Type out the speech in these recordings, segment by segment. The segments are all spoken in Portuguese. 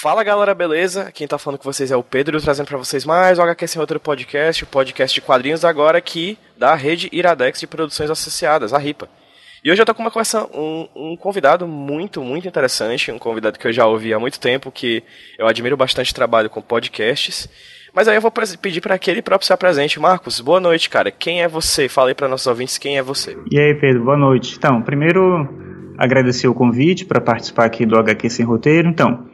Fala galera, beleza? Quem tá falando com vocês é o Pedro, trazendo para vocês mais o HQ Sem Outro Podcast, o podcast de quadrinhos agora aqui da rede Iradex de Produções Associadas, a RIPA. E hoje eu tô com uma conversa, um, um convidado muito, muito interessante, um convidado que eu já ouvi há muito tempo, que eu admiro bastante trabalho com podcasts. Mas aí eu vou pedir para que ele próprio se apresente. Marcos, boa noite, cara. Quem é você? Fala aí para nossos ouvintes quem é você. E aí, Pedro, boa noite. Então, primeiro agradecer o convite para participar aqui do HQ Sem Roteiro. Então,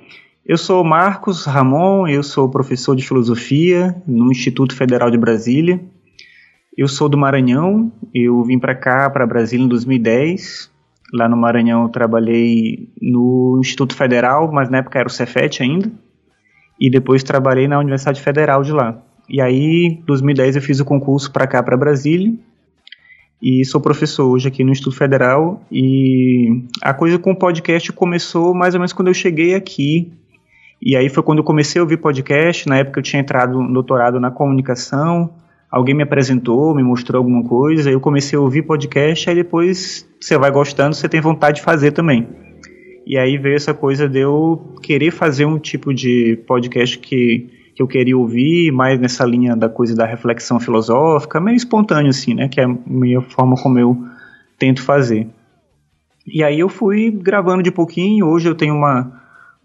eu sou Marcos Ramon, eu sou professor de filosofia no Instituto Federal de Brasília. Eu sou do Maranhão, eu vim para cá, para Brasília em 2010. Lá no Maranhão eu trabalhei no Instituto Federal, mas na época era o Cefet ainda. E depois trabalhei na Universidade Federal de lá. E aí, em 2010 eu fiz o concurso para cá, para Brasília. E sou professor hoje aqui no Instituto Federal. E a coisa com o podcast começou mais ou menos quando eu cheguei aqui, e aí foi quando eu comecei a ouvir podcast. Na época eu tinha entrado no doutorado na comunicação. Alguém me apresentou, me mostrou alguma coisa. Eu comecei a ouvir podcast. Aí depois você vai gostando, você tem vontade de fazer também. E aí veio essa coisa de eu querer fazer um tipo de podcast que, que eu queria ouvir, mais nessa linha da coisa da reflexão filosófica, meio espontâneo assim, né? Que é a minha forma como eu tento fazer. E aí eu fui gravando de pouquinho. Hoje eu tenho uma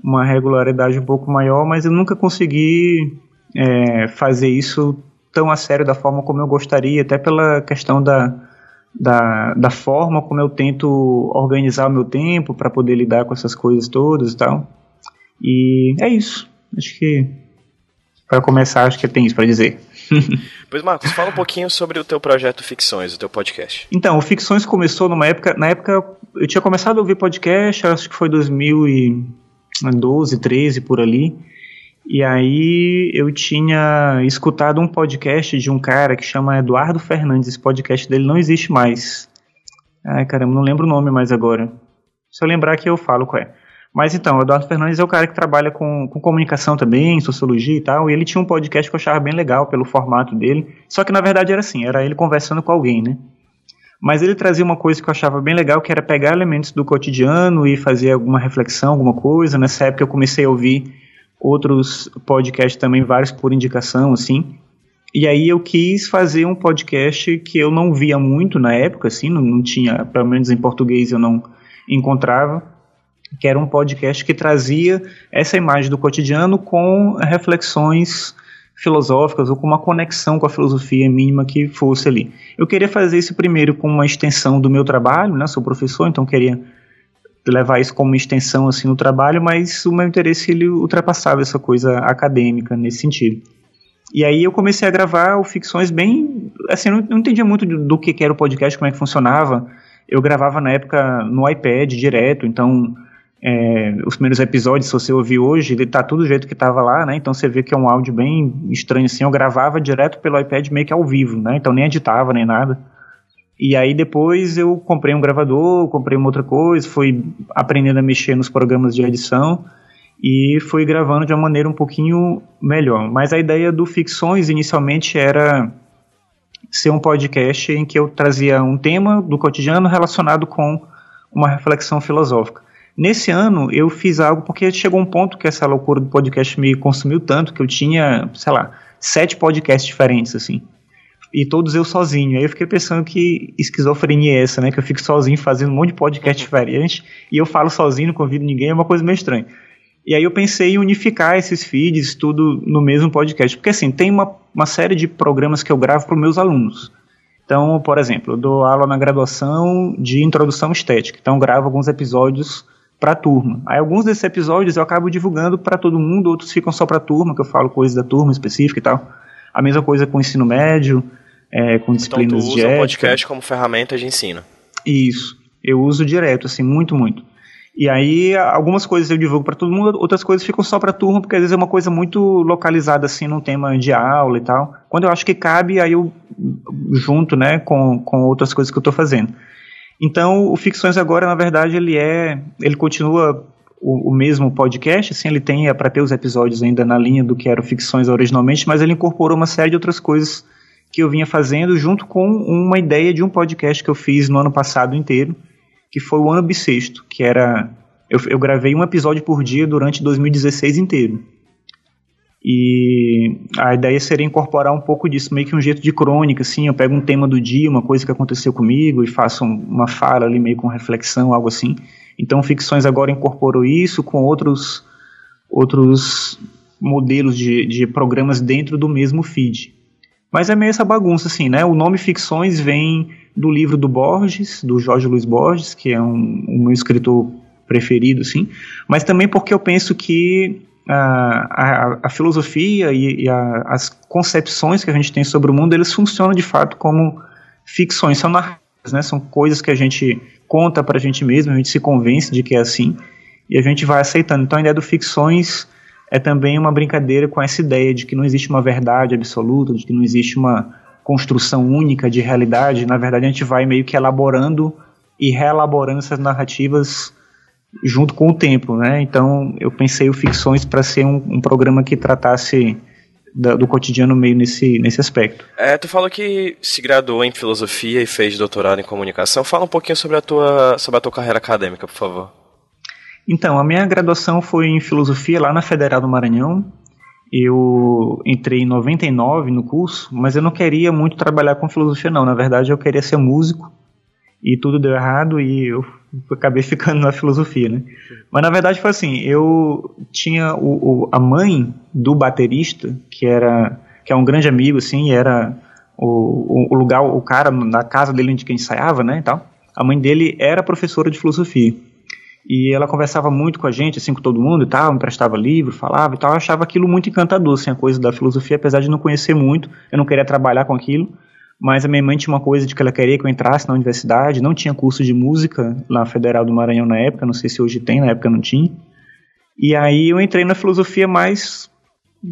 uma regularidade um pouco maior, mas eu nunca consegui é, fazer isso tão a sério da forma como eu gostaria, até pela questão da, da, da forma como eu tento organizar o meu tempo para poder lidar com essas coisas todas e tal. E é isso. Acho que para começar, acho que tem isso para dizer. pois Marcos, fala um pouquinho sobre o teu projeto Ficções, o teu podcast. Então, o Ficções começou numa época, na época eu tinha começado a ouvir podcast, acho que foi 2000 e 12, 13 por ali. E aí eu tinha escutado um podcast de um cara que chama Eduardo Fernandes. Esse podcast dele não existe mais. Ai, caramba, não lembro o nome mais agora. Se eu lembrar que eu falo qual é. Mas então, o Eduardo Fernandes é o cara que trabalha com, com comunicação também, sociologia e tal, e ele tinha um podcast que eu achava bem legal pelo formato dele. Só que na verdade era assim, era ele conversando com alguém, né? mas ele trazia uma coisa que eu achava bem legal, que era pegar elementos do cotidiano e fazer alguma reflexão, alguma coisa. Nessa época eu comecei a ouvir outros podcasts também, vários por indicação, assim. E aí eu quis fazer um podcast que eu não via muito na época, assim, não, não tinha, pelo menos em português eu não encontrava, que era um podcast que trazia essa imagem do cotidiano com reflexões filosóficas ou com uma conexão com a filosofia mínima que fosse ali. Eu queria fazer isso primeiro com uma extensão do meu trabalho, né? Sou professor, então queria levar isso como extensão assim no trabalho, mas o meu interesse ele ultrapassava essa coisa acadêmica nesse sentido. E aí eu comecei a gravar ficções bem, assim, eu não entendia muito do, do que era o podcast, como é que funcionava. Eu gravava na época no iPad direto, então é, os primeiros episódios, se você ouvir hoje, ele tá tudo do jeito que tava lá, né? Então você vê que é um áudio bem estranho assim. Eu gravava direto pelo iPad meio que ao vivo, né? Então nem editava nem nada. E aí depois eu comprei um gravador, comprei uma outra coisa, fui aprendendo a mexer nos programas de edição e fui gravando de uma maneira um pouquinho melhor. Mas a ideia do Ficções inicialmente era ser um podcast em que eu trazia um tema do cotidiano relacionado com uma reflexão filosófica. Nesse ano eu fiz algo porque chegou um ponto que essa loucura do podcast me consumiu tanto que eu tinha, sei lá, sete podcasts diferentes assim. E todos eu sozinho. Aí eu fiquei pensando que esquizofrenia é essa, né? Que eu fico sozinho fazendo um monte de podcast diferente e eu falo sozinho, não convido ninguém, é uma coisa meio estranha. E aí eu pensei em unificar esses feeds tudo no mesmo podcast. Porque assim, tem uma, uma série de programas que eu gravo para os meus alunos. Então, por exemplo, eu dou aula na graduação de introdução estética. Então, gravo alguns episódios para a turma. Aí alguns desses episódios eu acabo divulgando para todo mundo, outros ficam só para a turma, que eu falo coisas da turma específica e tal. A mesma coisa com o ensino médio, é, com disciplinas então, tu usa de ética. o podcast como ferramenta de ensino. Isso. Eu uso direto, assim, muito, muito. E aí, algumas coisas eu divulgo para todo mundo, outras coisas ficam só para turma, porque às vezes é uma coisa muito localizada, assim, num tema de aula e tal. Quando eu acho que cabe, aí eu junto, né, com, com outras coisas que eu estou fazendo. Então, o Ficções agora, na verdade, ele é, ele continua o, o mesmo podcast, assim, ele tem é para ter os episódios ainda na linha do que eram ficções originalmente, mas ele incorporou uma série de outras coisas que eu vinha fazendo junto com uma ideia de um podcast que eu fiz no ano passado inteiro, que foi o ano bissexto, que era eu, eu gravei um episódio por dia durante 2016 inteiro. E a ideia seria incorporar um pouco disso, meio que um jeito de crônica, assim, eu pego um tema do dia, uma coisa que aconteceu comigo e faço uma fala ali meio com reflexão, algo assim. Então, Ficções agora incorporou isso com outros, outros modelos de, de programas dentro do mesmo feed. Mas é meio essa bagunça, assim, né? O nome Ficções vem do livro do Borges, do Jorge Luiz Borges, que é um, um meu escritor preferido, assim, mas também porque eu penso que a, a, a filosofia e, e a, as concepções que a gente tem sobre o mundo, eles funcionam de fato como ficções, são narrativas, né? São coisas que a gente conta para a gente mesmo, a gente se convence de que é assim e a gente vai aceitando. Então a ideia do ficções é também uma brincadeira com essa ideia de que não existe uma verdade absoluta, de que não existe uma construção única de realidade. Na verdade, a gente vai meio que elaborando e reelaborando essas narrativas junto com o tempo, né? Então eu pensei o Ficções para ser um, um programa que tratasse da, do cotidiano meio nesse, nesse aspecto. É, tu falou que se graduou em filosofia e fez doutorado em comunicação. Fala um pouquinho sobre a tua, sobre a tua carreira acadêmica, por favor. Então, a minha graduação foi em filosofia lá na Federal do Maranhão. Eu entrei em 99 no curso, mas eu não queria muito trabalhar com filosofia não. Na verdade, eu queria ser músico e tudo deu errado e eu acabei ficando na filosofia, né? Mas na verdade foi assim, eu tinha o, o, a mãe do baterista, que era que é um grande amigo, assim, era o, o, lugar, o cara na casa dele onde que ensaiava, né, e tal. A mãe dele era professora de filosofia. E ela conversava muito com a gente, assim, com todo mundo e tal, emprestava livro, falava e tal. Eu achava aquilo muito encantador, assim, a coisa da filosofia, apesar de não conhecer muito, eu não queria trabalhar com aquilo mas a minha mãe tinha uma coisa de que ela queria que eu entrasse na universidade, não tinha curso de música na Federal do Maranhão na época, não sei se hoje tem, na época não tinha. E aí eu entrei na filosofia mais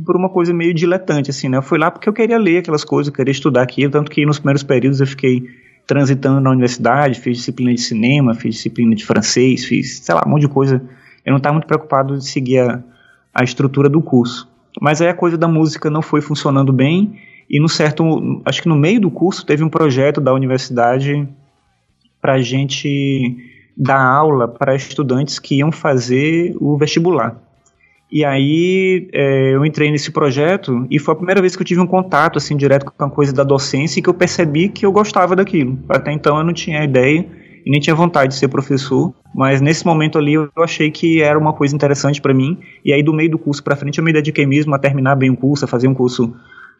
por uma coisa meio diletante, assim, né? Eu fui lá porque eu queria ler aquelas coisas, eu queria estudar aquilo, tanto que nos primeiros períodos eu fiquei transitando na universidade, fiz disciplina de cinema, fiz disciplina de francês, fiz, sei lá, um monte de coisa. Eu não estava muito preocupado de seguir a, a estrutura do curso. Mas aí a coisa da música não foi funcionando bem, e no certo, acho que no meio do curso teve um projeto da universidade para gente dar aula para estudantes que iam fazer o vestibular. E aí é, eu entrei nesse projeto e foi a primeira vez que eu tive um contato assim direto com a coisa da docência e que eu percebi que eu gostava daquilo. Até então eu não tinha ideia e nem tinha vontade de ser professor, mas nesse momento ali eu achei que era uma coisa interessante para mim. E aí do meio do curso para frente eu me dediquei mesmo a terminar bem o curso, a fazer um curso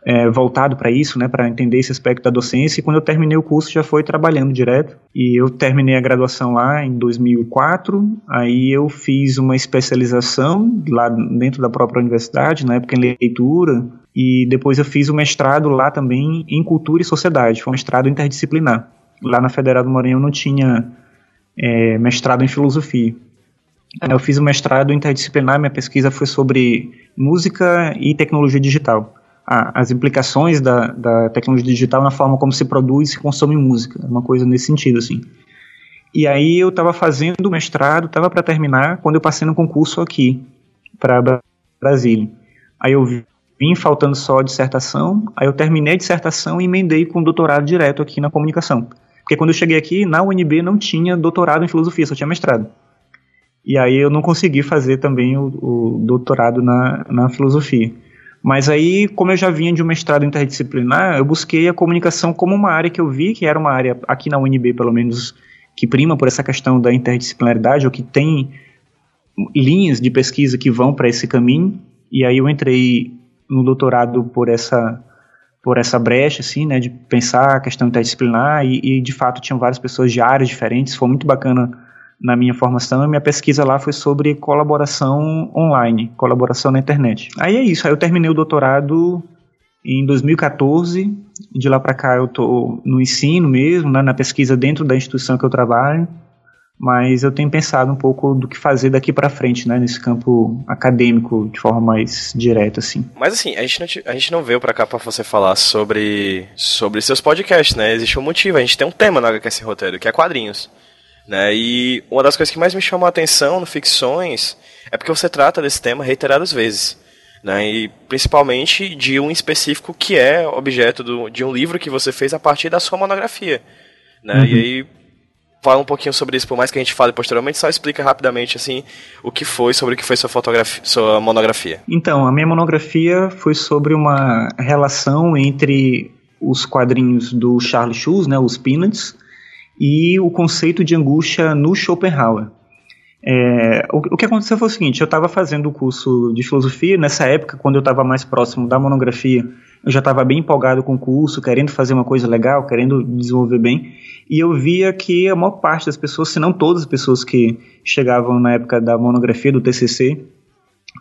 é, voltado para isso, né, para entender esse aspecto da docência. E quando eu terminei o curso, já foi trabalhando direto. E eu terminei a graduação lá em 2004. Aí eu fiz uma especialização lá dentro da própria universidade, na época em leitura. E depois eu fiz o mestrado lá também em cultura e sociedade. Foi um mestrado interdisciplinar. Lá na Federal do Maranhão não tinha é, mestrado em filosofia. Eu fiz o mestrado interdisciplinar, minha pesquisa foi sobre música e tecnologia digital a, as implicações da, da tecnologia digital na forma como se produz e se consome música, uma coisa nesse sentido, assim. E aí eu estava fazendo o mestrado, estava para terminar, quando eu passei no concurso aqui, para Brasília. Aí eu vim faltando só a dissertação, aí eu terminei a dissertação e emendei com doutorado direto aqui na comunicação. Porque quando eu cheguei aqui, na UNB não tinha doutorado em filosofia, só tinha mestrado. E aí eu não consegui fazer também o, o doutorado na, na filosofia. Mas aí, como eu já vinha de um mestrado interdisciplinar, eu busquei a comunicação como uma área que eu vi que era uma área, aqui na UNB pelo menos, que prima por essa questão da interdisciplinaridade, ou que tem linhas de pesquisa que vão para esse caminho. E aí eu entrei no doutorado por essa por essa brecha, assim, né, de pensar a questão interdisciplinar e, e de fato tinham várias pessoas de áreas diferentes. Foi muito bacana na minha formação, minha pesquisa lá foi sobre colaboração online, colaboração na internet. Aí é isso, aí eu terminei o doutorado em 2014, de lá para cá eu tô no ensino mesmo, né, na pesquisa dentro da instituição que eu trabalho, mas eu tenho pensado um pouco do que fazer daqui para frente, né, nesse campo acadêmico de forma mais direta, assim. Mas assim, a gente não, a gente não veio para cá para você falar sobre sobre seus podcasts, né? Existe um motivo, a gente tem um tema no HQS Roteiro, que é quadrinhos. Né? E uma das coisas que mais me chamou a atenção no Ficções é porque você trata desse tema reiteradas vezes. Né, e principalmente de um específico que é objeto do, de um livro que você fez a partir da sua monografia. Né, uhum. E aí fala um pouquinho sobre isso, por mais que a gente fale posteriormente, só explica rapidamente assim o que foi, sobre o que foi sua fotografia, sua monografia. Então, a minha monografia foi sobre uma relação entre os quadrinhos do Charles Schulz, né, os Peanuts, e o conceito de angústia no Schopenhauer. É, o, o, que aconteceu foi o seguinte: eu estava fazendo o curso de filosofia, nessa época, quando eu estava mais próximo da monografia, eu já estava bem empolgado com o curso, querendo fazer uma coisa legal, querendo desenvolver bem, e eu via que a maior parte das pessoas, se não todas as pessoas que chegavam na época da monografia, do TCC,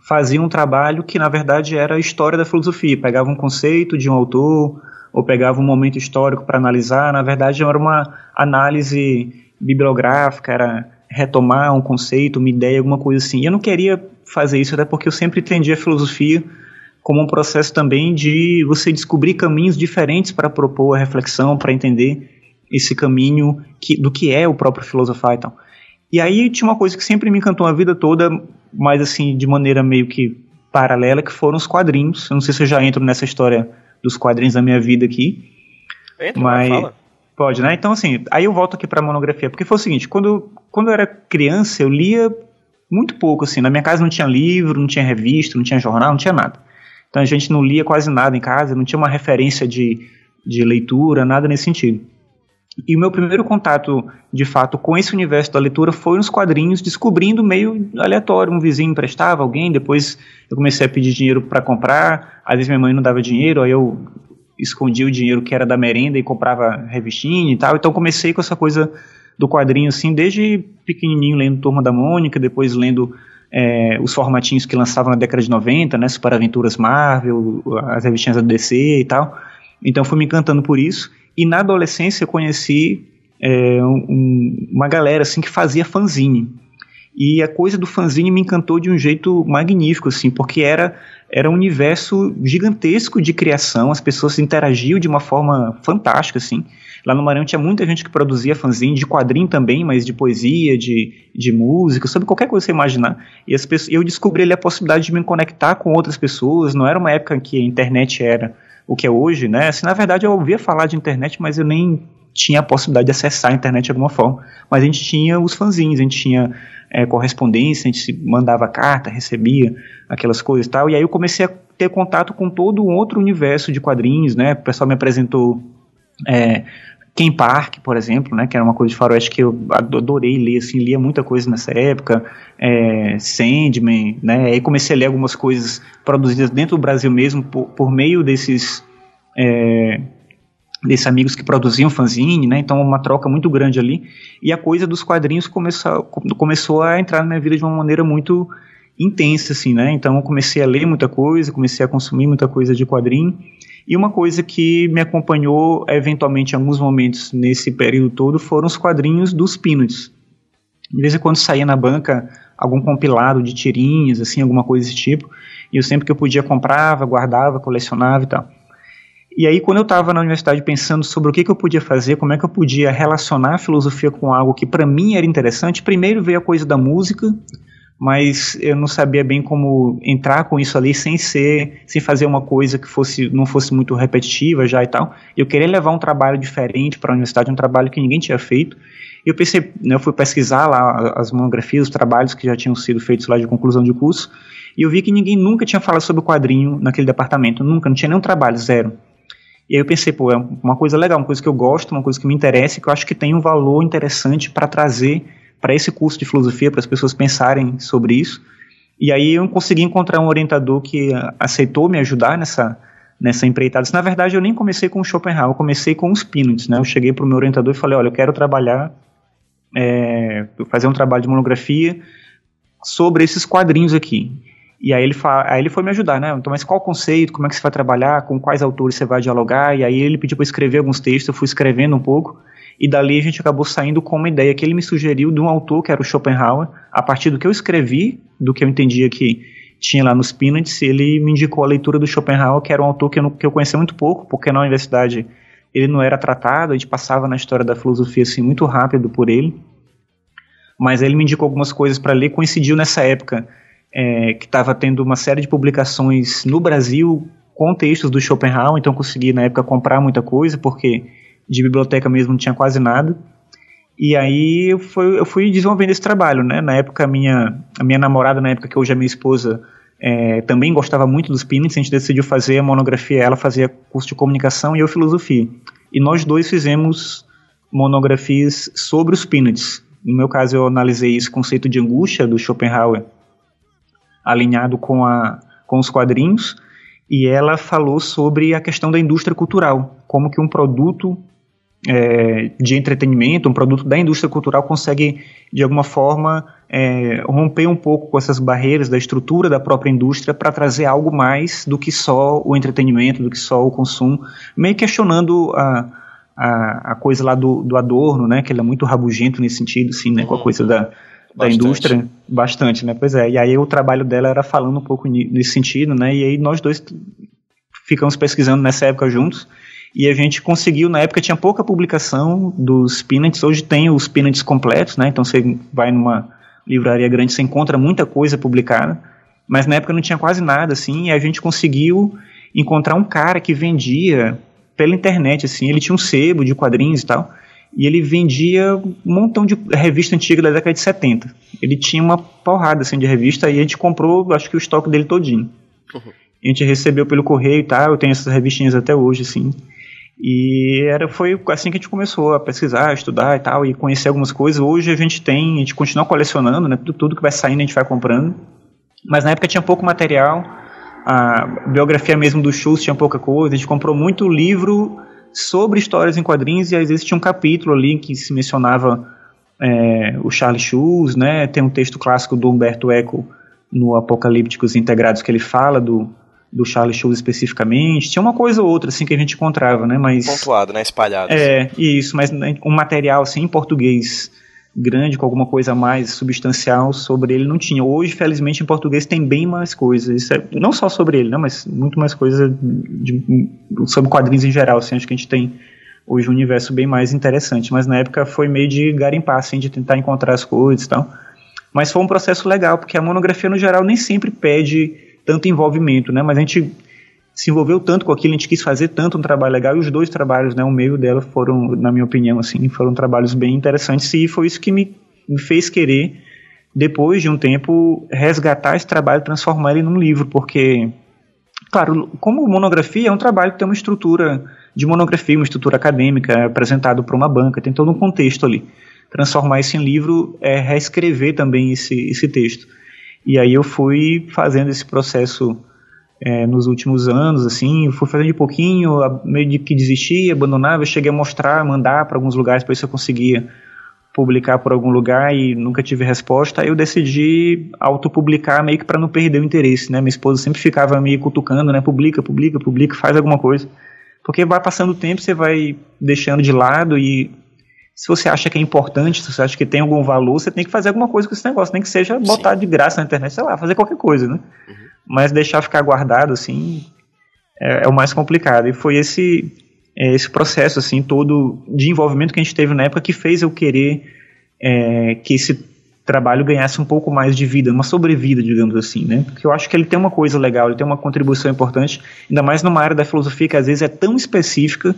faziam um trabalho que na verdade era a história da filosofia, pegavam um conceito de um autor, ou pegavam um momento histórico para analisar, na verdade era uma análise bibliográfica, era retomar um conceito, uma ideia, alguma coisa assim. E eu não queria fazer isso, até porque eu sempre entendi a filosofia como um processo também de você descobrir caminhos diferentes para propor a reflexão, para entender esse caminho que, do que é o próprio filosofar e tal. E aí tinha uma coisa que sempre me encantou a vida toda, mas assim, de maneira meio que paralela, que foram os quadrinhos. Eu não sei se eu já entro nessa história dos quadrinhos da minha vida aqui. Entra, mas fala. Pode, né? Então, assim, aí eu volto aqui para a monografia, porque foi o seguinte, quando, quando eu era criança, eu lia muito pouco, assim, na minha casa não tinha livro, não tinha revista, não tinha jornal, não tinha nada. Então a gente não lia quase nada em casa, não tinha uma referência de, de leitura, nada nesse sentido. E o meu primeiro contato, de fato, com esse universo da leitura foi nos quadrinhos, descobrindo meio aleatório. Um vizinho emprestava alguém, depois eu comecei a pedir dinheiro para comprar. Às vezes minha mãe não dava dinheiro, aí eu escondia o dinheiro que era da merenda e comprava revistinha e tal. Então comecei com essa coisa do quadrinho assim, desde pequenininho lendo Turma da Mônica, depois lendo é, os formatinhos que lançavam na década de 90, né, Super Aventuras Marvel, as revistinhas da DC e tal. Então fui me encantando por isso. E na adolescência eu conheci é, um, uma galera assim que fazia fanzine. E a coisa do fanzine me encantou de um jeito magnífico, assim, porque era era um universo gigantesco de criação, as pessoas interagiam de uma forma fantástica, assim. Lá no Maranhão tinha muita gente que produzia fanzine, de quadrinho também, mas de poesia, de, de música, sobre qualquer coisa que você imaginar. E as pessoas, eu descobri ali a possibilidade de me conectar com outras pessoas, não era uma época em que a internet era o que é hoje, né? Assim, na verdade, eu ouvia falar de internet, mas eu nem tinha a possibilidade de acessar a internet de alguma forma. Mas a gente tinha os fanzines, a gente tinha é, correspondência, a gente mandava carta, recebia aquelas coisas e tal. E aí eu comecei a ter contato com todo um outro universo de quadrinhos, né? O pessoal me apresentou é, Ken Park, por exemplo, né? Que era uma coisa de faroeste que eu adorei ler, assim, lia muita coisa nessa época. É, Sandman, né? Aí comecei a ler algumas coisas produzidas dentro do Brasil mesmo por, por meio desses é, desses amigos que produziam fanzine, né? Então uma troca muito grande ali. E a coisa dos quadrinhos começou, começou a entrar na minha vida de uma maneira muito intensa, assim, né? Então eu comecei a ler muita coisa, comecei a consumir muita coisa de quadrinho. E uma coisa que me acompanhou eventualmente em alguns momentos nesse período todo foram os quadrinhos dos Peanuts. De vez em quando saía na banca algum compilado de tirinhas, assim, alguma coisa desse tipo. E eu sempre que eu podia comprava, guardava, colecionava e tal. E aí, quando eu estava na universidade pensando sobre o que, que, eu podia fazer, como é que eu podia relacionar a filosofia com algo que para mim era interessante, primeiro veio a coisa da música, mas eu não sabia bem como entrar com isso ali sem ser, sem fazer uma coisa que fosse não fosse muito repetitiva já e tal. Eu queria levar um trabalho diferente para a universidade, um trabalho que ninguém tinha feito. Eu pensei, né, eu fui pesquisar lá as monografias, os trabalhos que já tinham sido feitos lá de conclusão de curso, e eu vi que ninguém nunca tinha falado sobre o quadrinho naquele departamento, nunca, não tinha nenhum trabalho, zero. E aí eu pensei, pô, é uma coisa legal, uma coisa que eu gosto, uma coisa que me interessa, que eu acho que tem um valor interessante para trazer para esse curso de filosofia, para as pessoas pensarem sobre isso. E aí eu consegui encontrar um orientador que aceitou me ajudar nessa, nessa empreitada. Na verdade, eu nem comecei com o Schopenhauer, eu comecei com os Peanuts, né? Eu cheguei para o meu orientador e falei, olha, eu quero trabalhar, é, fazer um trabalho de monografia sobre esses quadrinhos aqui. E aí ele, aí ele foi me ajudar, né? Então, mas qual o conceito, como é que você vai trabalhar, com quais autores você vai dialogar? E aí ele pediu para escrever alguns textos, eu fui escrevendo um pouco, e dali a gente acabou saindo com uma ideia que ele me sugeriu de um autor que era o Schopenhauer, a partir do que eu escrevi, do que eu entendia que tinha lá nos Peanuts, ele me indicou a leitura do Schopenhauer, que era um autor que eu, que eu conhecia muito pouco, porque na universidade ele não era tratado, a gente passava na história da filosofia assim muito rápido por ele, mas ele me indicou algumas coisas para ler, coincidiu nessa época é, que estava tendo uma série de publicações no Brasil com textos do Schopenhauer, então consegui na época comprar muita coisa, porque de biblioteca mesmo não tinha quase nada. E aí eu fui, eu fui desenvolvendo esse trabalho, né? Na época, a minha, a minha namorada, na época que hoje é minha esposa, é, também gostava muito dos Peanuts, a gente decidiu fazer a monografia, ela fazia curso de comunicação e eu filosofia. E nós dois fizemos monografias sobre os Peanuts. No meu caso, eu analisei esse conceito de angústia do Schopenhauer, alinhado com, a, com os quadrinhos, e ela falou sobre a questão da indústria cultural, como que um produto é, de entretenimento, um produto da indústria cultural consegue, de alguma forma, é, romper um pouco com essas barreiras da estrutura da própria indústria para trazer algo mais do que só o entretenimento, do que só o consumo, meio questionando a, a, a coisa lá do, do Adorno, né, que ele é muito rabugento nesse sentido, assim, né, com a coisa da, da indústria, bastante, né, pois é, e aí o trabalho dela era falando um pouco nesse sentido, né, e aí nós dois ficamos pesquisando nessa época juntos, e a gente conseguiu, na época tinha pouca publicação dos Peanuts, hoje tem os Peanuts completos, né? Então você vai numa livraria grande, você encontra muita coisa publicada, mas na época não tinha quase nada, assim, e a gente conseguiu encontrar um cara que vendia pela internet, assim, ele tinha um sebo de quadrinhos e tal, e ele vendia um montão de revista antiga da década de 70. Ele tinha uma porrada, assim, de revista, e a gente comprou, acho que o estoque dele todinho. Uhum. A gente recebeu pelo correio e tal, eu tenho essas revistinhas até hoje, assim. E era, foi assim que a gente começou a pesquisar, a estudar e tal, e conhecer algumas coisas. Hoje a gente tem, a gente continua colecionando, né? Tudo, tudo que vai saindo a gente vai comprando. Mas na época tinha pouco material, a biografia mesmo do Schultz tinha pouca coisa, a gente comprou muito livro sobre histórias em quadrinhos, e às vezes tinha um capítulo ali que se mencionava é, o Charles Schultz, né? Tem um texto clássico do Humberto Eco no Apocalípticos Integrados que ele fala do do Charles Schulz especificamente. Tinha uma coisa ou outra assim que a gente encontrava, né? Mas pontuado, né? Espalhado. É isso, mas né, um material assim em português grande com alguma coisa mais substancial sobre ele não tinha. Hoje, felizmente, em português tem bem mais coisas. É, não só sobre ele, né? Mas muito mais coisa de, sobre quadrinhos em geral. Assim, acho que a gente tem hoje um universo bem mais interessante. Mas na época foi meio de garimpar, assim, de tentar encontrar as coisas e tal. Mas foi um processo legal, porque a monografia no geral nem sempre pede tanto envolvimento, né? Mas a gente se envolveu tanto com aquilo, a gente quis fazer tanto um trabalho legal e os dois trabalhos, né, o meio dela foram, na minha opinião, assim, foram trabalhos bem interessantes e foi isso que me, me fez querer, depois de um tempo, resgatar esse trabalho transformar ele num livro, porque, claro, como monografia é um trabalho que tem uma estrutura de monografia, uma estrutura acadêmica, apresentado para uma banca, tem todo um contexto ali. Transformar isso em livro é reescrever também esse, esse texto. E aí eu fui fazendo esse processo é, nos últimos anos, assim, fui fazendo de pouquinho, meio de que desistia, abandonava, eu cheguei a mostrar, mandar para alguns lugares para ver se eu conseguia publicar por algum lugar e nunca tive resposta, aí eu decidi autopublicar meio que para não perder o interesse, né? Minha esposa sempre ficava me cutucando, né? Publica, publica, publica, faz alguma coisa. Porque vai passando o tempo, você vai deixando de lado e se você acha que é importante, se você acha que tem algum valor, você tem que fazer alguma coisa com esse negócio, nem que seja botar Sim. de graça na internet, sei lá, fazer qualquer coisa, né? Uhum. Mas deixar ficar guardado, assim, é, é, o mais complicado. E foi esse, é, esse processo, assim, todo de envolvimento que a gente teve na época que fez eu querer é, que esse trabalho ganhasse um pouco mais de vida, uma sobrevida, digamos assim, né? Porque eu acho que ele tem uma coisa legal, ele tem uma contribuição importante, ainda mais numa área da filosofia que às vezes é tão específica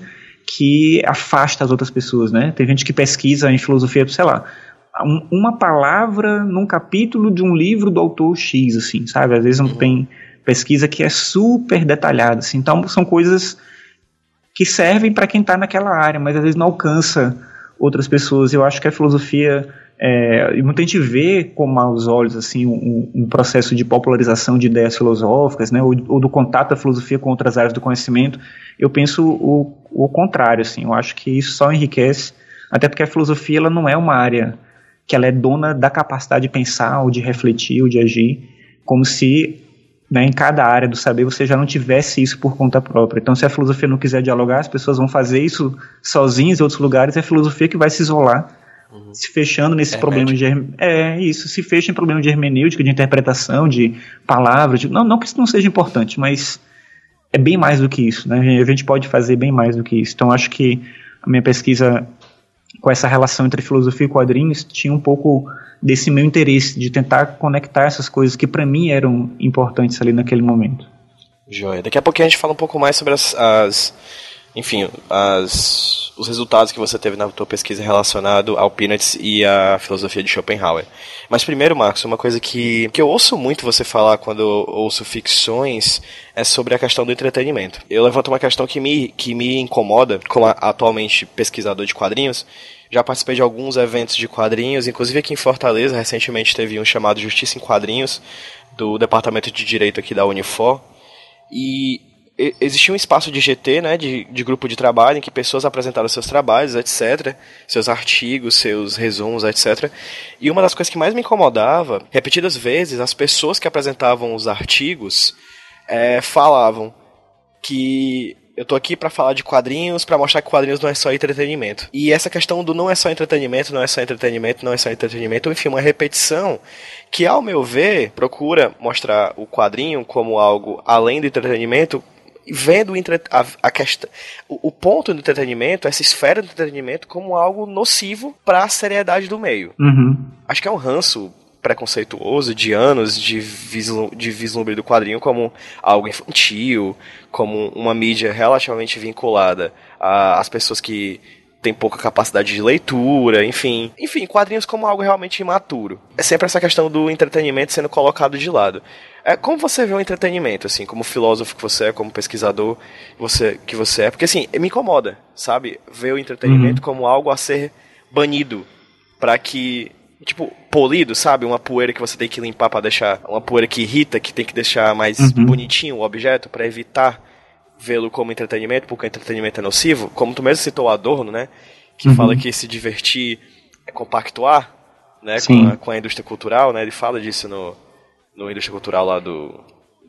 que afasta as outras pessoas, né? Tem gente que pesquisa em filosofia, sei lá, um, uma palavra num capítulo de um livro do autor X, assim, sabe? Às vezes não uhum. tem pesquisa que é super detalhada, assim. Então são coisas que servem para quem está naquela área, mas às vezes não alcança outras pessoas. Eu acho que a filosofia é, e muita gente vê com maus olhos assim um, um, processo de popularização de ideias filosóficas, né, ou, ou, do contato da filosofia com outras áreas do conhecimento. Eu penso o, o contrário, assim. Eu acho que isso só enriquece, até porque a filosofia ela não é uma área que ela é dona da capacidade de pensar, ou de refletir, ou de agir, como se né, em cada área do saber você já não tivesse isso por conta própria. Então, se a filosofia não quiser dialogar, as pessoas vão fazer isso sozinhas em outros lugares, é a filosofia que vai se isolar uhum. se fechando nesse problema de é isso se fecha em problema de hermenêutica de interpretação de palavras de, não não que isso não seja importante mas é bem mais do que isso né a gente pode fazer bem mais do que isso então acho que a minha pesquisa com essa relação entre filosofia e quadrinhos tinha um pouco desse meu interesse de tentar conectar essas coisas que para mim eram importantes ali naquele momento. Joia. Daqui a pouquinho a gente fala um pouco mais sobre as, as enfim, as, os resultados que você teve na tua pesquisa relacionado ao Peanuts e à filosofia de Schopenhauer. Mas primeiro, Marcos, uma coisa que, que eu ouço muito você falar quando ouço ficções é sobre a questão do entretenimento. Eu levanto uma questão que me, que me incomoda, como atualmente pesquisador de quadrinhos, já participei de alguns eventos de quadrinhos, inclusive aqui em Fortaleza, recentemente teve um chamado Justiça em Quadrinhos, do Departamento de Direito aqui da Unifor, e existia um espaço de GT, né, de, de grupo de trabalho, em que pessoas apresentaram seus trabalhos, etc., seus artigos, seus resumos, etc. E uma das coisas que mais me incomodava, repetidas vezes, as pessoas que apresentavam os artigos é, falavam que eu tô aqui para falar de quadrinhos, para mostrar que quadrinhos não é só entretenimento. E essa questão do não é só entretenimento, não é só entretenimento, não é só entretenimento, enfim, uma repetição que, ao meu ver, procura mostrar o quadrinho como algo além do entretenimento, vendo a, a questão, o, o, ponto do entretenimento, essa esfera do entretenimento, como algo nocivo para a seriedade do meio. Uhum. Acho que é um ranço preconceituoso de anos de, vislum de vislumbre do quadrinho como algo infantil, como uma mídia relativamente vinculada às pessoas que têm pouca capacidade de leitura, enfim. Enfim, quadrinhos como algo realmente imaturo. É sempre essa questão do entretenimento sendo colocado de lado. É, como você vê o entretenimento, assim, como filósofo que você é, como pesquisador você, que você é? Porque, assim, me incomoda, sabe? Ver o entretenimento uhum. como algo a ser banido para que tipo, polido, sabe? Uma poeira que você tem que limpar para deixar. Uma poeira que irrita, que tem que deixar mais uhum. bonitinho o objeto para evitar vê-lo como entretenimento, porque o entretenimento é nocivo. Como tu mesmo citou o Adorno, né? Que uhum. fala que se divertir é compactuar, né? Com a, com a, indústria cultural, né? Ele fala disso no, no indústria cultural lá do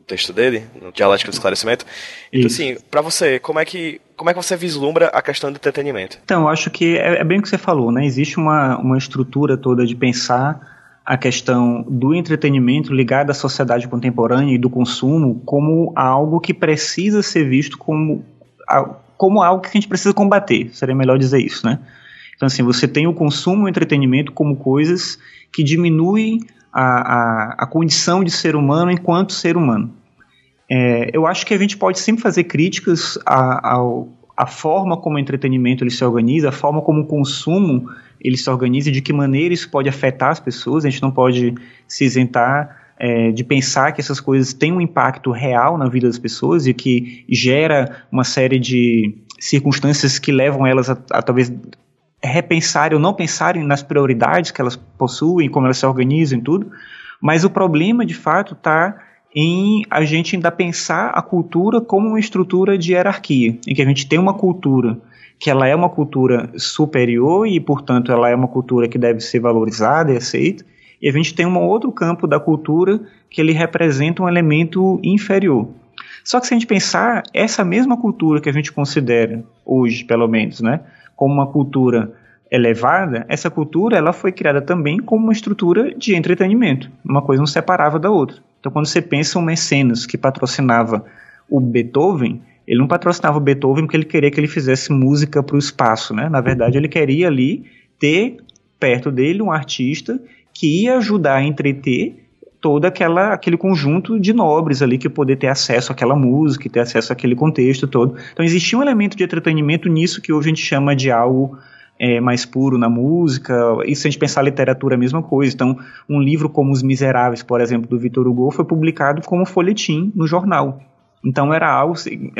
texto dele, no Dialética do Esclarecimento. Então, Isso. assim, para você, como é que como é que você vislumbra a questão do entretenimento? Então, eu acho que é, é bem o que você falou, né? Existe uma, uma estrutura toda de pensar a questão do entretenimento ligado à sociedade contemporânea e do consumo como algo que precisa ser visto como, como algo que a gente precisa combater, seria melhor dizer isso, né? Então, assim, você tem o consumo e o entretenimento como coisas que diminuem a, a, a condição de ser humano enquanto ser humano. É, eu acho que a gente pode sempre fazer críticas à, forma como o entretenimento ele se organiza, a forma como o consumo ele se organiza e de que maneira isso pode afetar as pessoas. A gente não pode se isentar é, de pensar que essas coisas têm um impacto real na vida das pessoas e que gera uma série de circunstâncias que levam elas a, a talvez repensarem ou não pensarem nas prioridades que elas possuem, como elas se organizam e tudo. Mas o problema, de fato, está em a gente ainda pensar a cultura como uma estrutura de hierarquia, em que a gente tem uma cultura que ela é uma cultura superior e, portanto, ela é uma cultura que deve ser valorizada e aceita, e a gente tem um outro campo da cultura que ele representa um elemento inferior. Só que se a gente pensar essa mesma cultura que a gente considera hoje, pelo menos, né, como uma cultura elevada, essa cultura ela foi criada também como uma estrutura de entretenimento. Uma coisa não separava da outra. Então, quando você pensa um mecenas que patrocinava o Beethoven, ele não patrocinava o Beethoven porque ele queria que ele fizesse música para o espaço, né? Na verdade, ele queria ali ter perto dele um artista que ia ajudar a entreter todo aquela, aquele conjunto de nobres ali que poder ter acesso àquela música, ter acesso àquele contexto todo. Então existia um elemento de entretenimento nisso que hoje a gente chama de algo é, mais puro na música. E se a gente pensar a literatura, a mesma coisa. Então, um livro como Os Miseráveis, por exemplo, do Victor Hugo, foi publicado como folhetim no jornal. Então, era algo,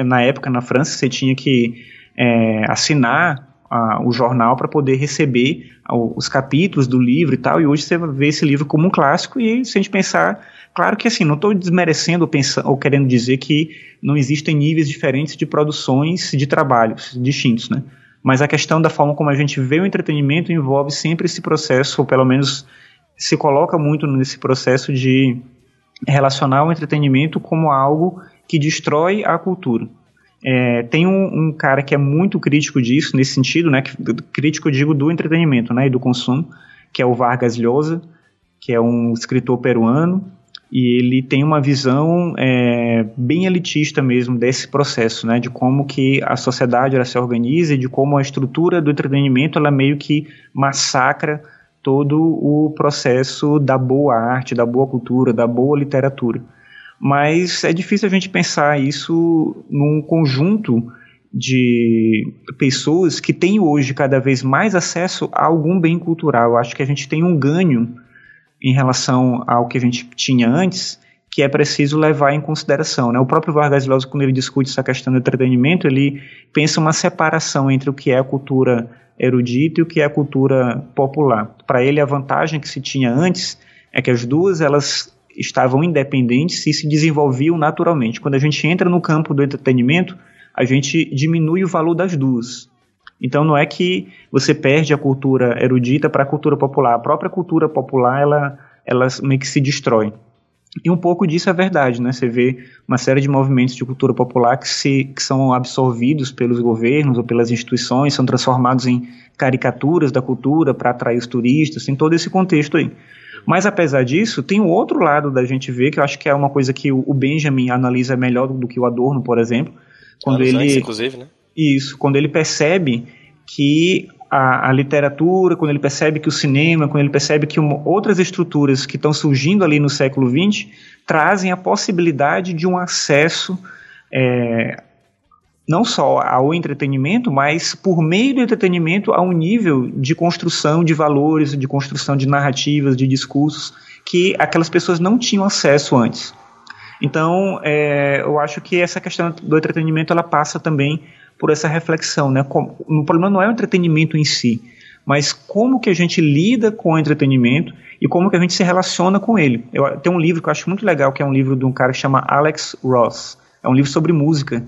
na época, na França, você tinha que é, assinar a, o jornal para poder receber os capítulos do livro e tal. E hoje você vê esse livro como um clássico. E se a gente pensar Claro que assim, não estou desmerecendo pensando, ou querendo dizer que não existem níveis diferentes de produções de trabalhos distintos, né? mas a questão da forma como a gente vê o entretenimento envolve sempre esse processo, ou pelo menos se coloca muito nesse processo de relacionar o entretenimento como algo que destrói a cultura. É, tem um, um, cara que é muito crítico disso, nesse sentido, né, que, crítico, digo, do entretenimento né, e do consumo, que é o Vargas Llosa, que é um escritor peruano, e ele tem uma visão é, bem elitista mesmo desse processo, né, de como que a sociedade ela se organiza e de como a estrutura do entretenimento ela meio que massacra todo o processo da boa arte, da boa cultura, da boa literatura. Mas é difícil a gente pensar isso num conjunto de pessoas que têm hoje cada vez mais acesso a algum bem cultural. Eu acho que a gente tem um ganho em relação ao que a gente tinha antes, que é preciso levar em consideração. Né? O próprio Vargas Llosa, quando ele discute essa questão do entretenimento, ele pensa uma separação entre o que é a cultura erudita e o que é a cultura popular. Para ele, a vantagem que se tinha antes é que as duas elas estavam independentes e se desenvolviam naturalmente. Quando a gente entra no campo do entretenimento, a gente diminui o valor das duas. Então não é que você perde a cultura erudita para a cultura popular. A própria cultura popular ela, ela meio que se destrói. E um pouco disso é verdade, né? Você vê uma série de movimentos de cultura popular que, se, que são absorvidos pelos governos ou pelas instituições, são transformados em caricaturas da cultura para atrair os turistas, tem todo esse contexto aí. Mas apesar disso, tem o outro lado da gente ver, que eu acho que é uma coisa que o Benjamin analisa melhor do que o Adorno, por exemplo, quando ele antes, inclusive, né? Isso, quando ele percebe que a, a, literatura, quando ele percebe que o cinema, quando ele percebe que uma, outras estruturas que estão surgindo ali no século XX trazem a possibilidade de um acesso é, não só ao entretenimento, mas por meio do entretenimento a um nível de construção de valores, de construção de narrativas, de discursos que aquelas pessoas não tinham acesso antes. Então, é, eu acho que essa questão do entretenimento ela passa também por essa reflexão, né? o problema não é o entretenimento em si, mas como que a gente lida com o entretenimento e como que a gente se relaciona com ele. Eu, tem um livro que eu acho muito legal, que é um livro de um cara que chama Alex Ross. É um livro sobre música.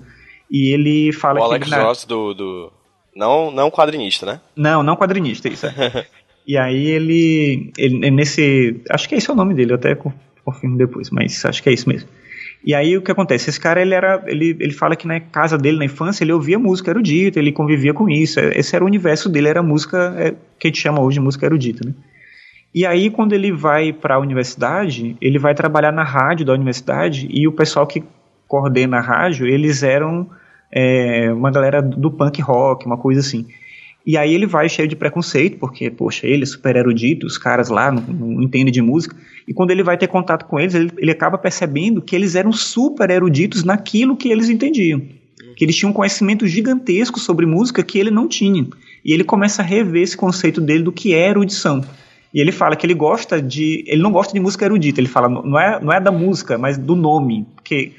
E ele fala o que. Alex Ross do, do. Não, não quadrinista, né? Não, não quadrinista, isso é. e aí ele, ele. Nesse. Acho que esse é o nome dele, eu até confirmo depois, mas acho que é isso mesmo. E aí o que acontece? Esse cara ele era, ele, ele fala que na casa dele na infância ele ouvia música erudita, ele convivia com isso. Esse era o universo dele, era música é, que a gente chama hoje de música erudita, né? E aí quando ele vai para a universidade, ele vai trabalhar na rádio da universidade e o pessoal que coordena a rádio, eles eram é, uma galera do punk rock, uma coisa assim. E aí ele vai cheio de preconceito, porque, poxa, ele é super erudito, os caras lá não, não entendem de música. E quando ele vai ter contato com eles, ele, ele acaba percebendo que eles eram super eruditos naquilo que eles entendiam. Que eles tinham um conhecimento gigantesco sobre música que ele não tinha. E ele começa a rever esse conceito dele do que é erudição. E ele fala que ele gosta de. Ele não gosta de música erudita, ele fala, não é, não é da música, mas do nome. Porque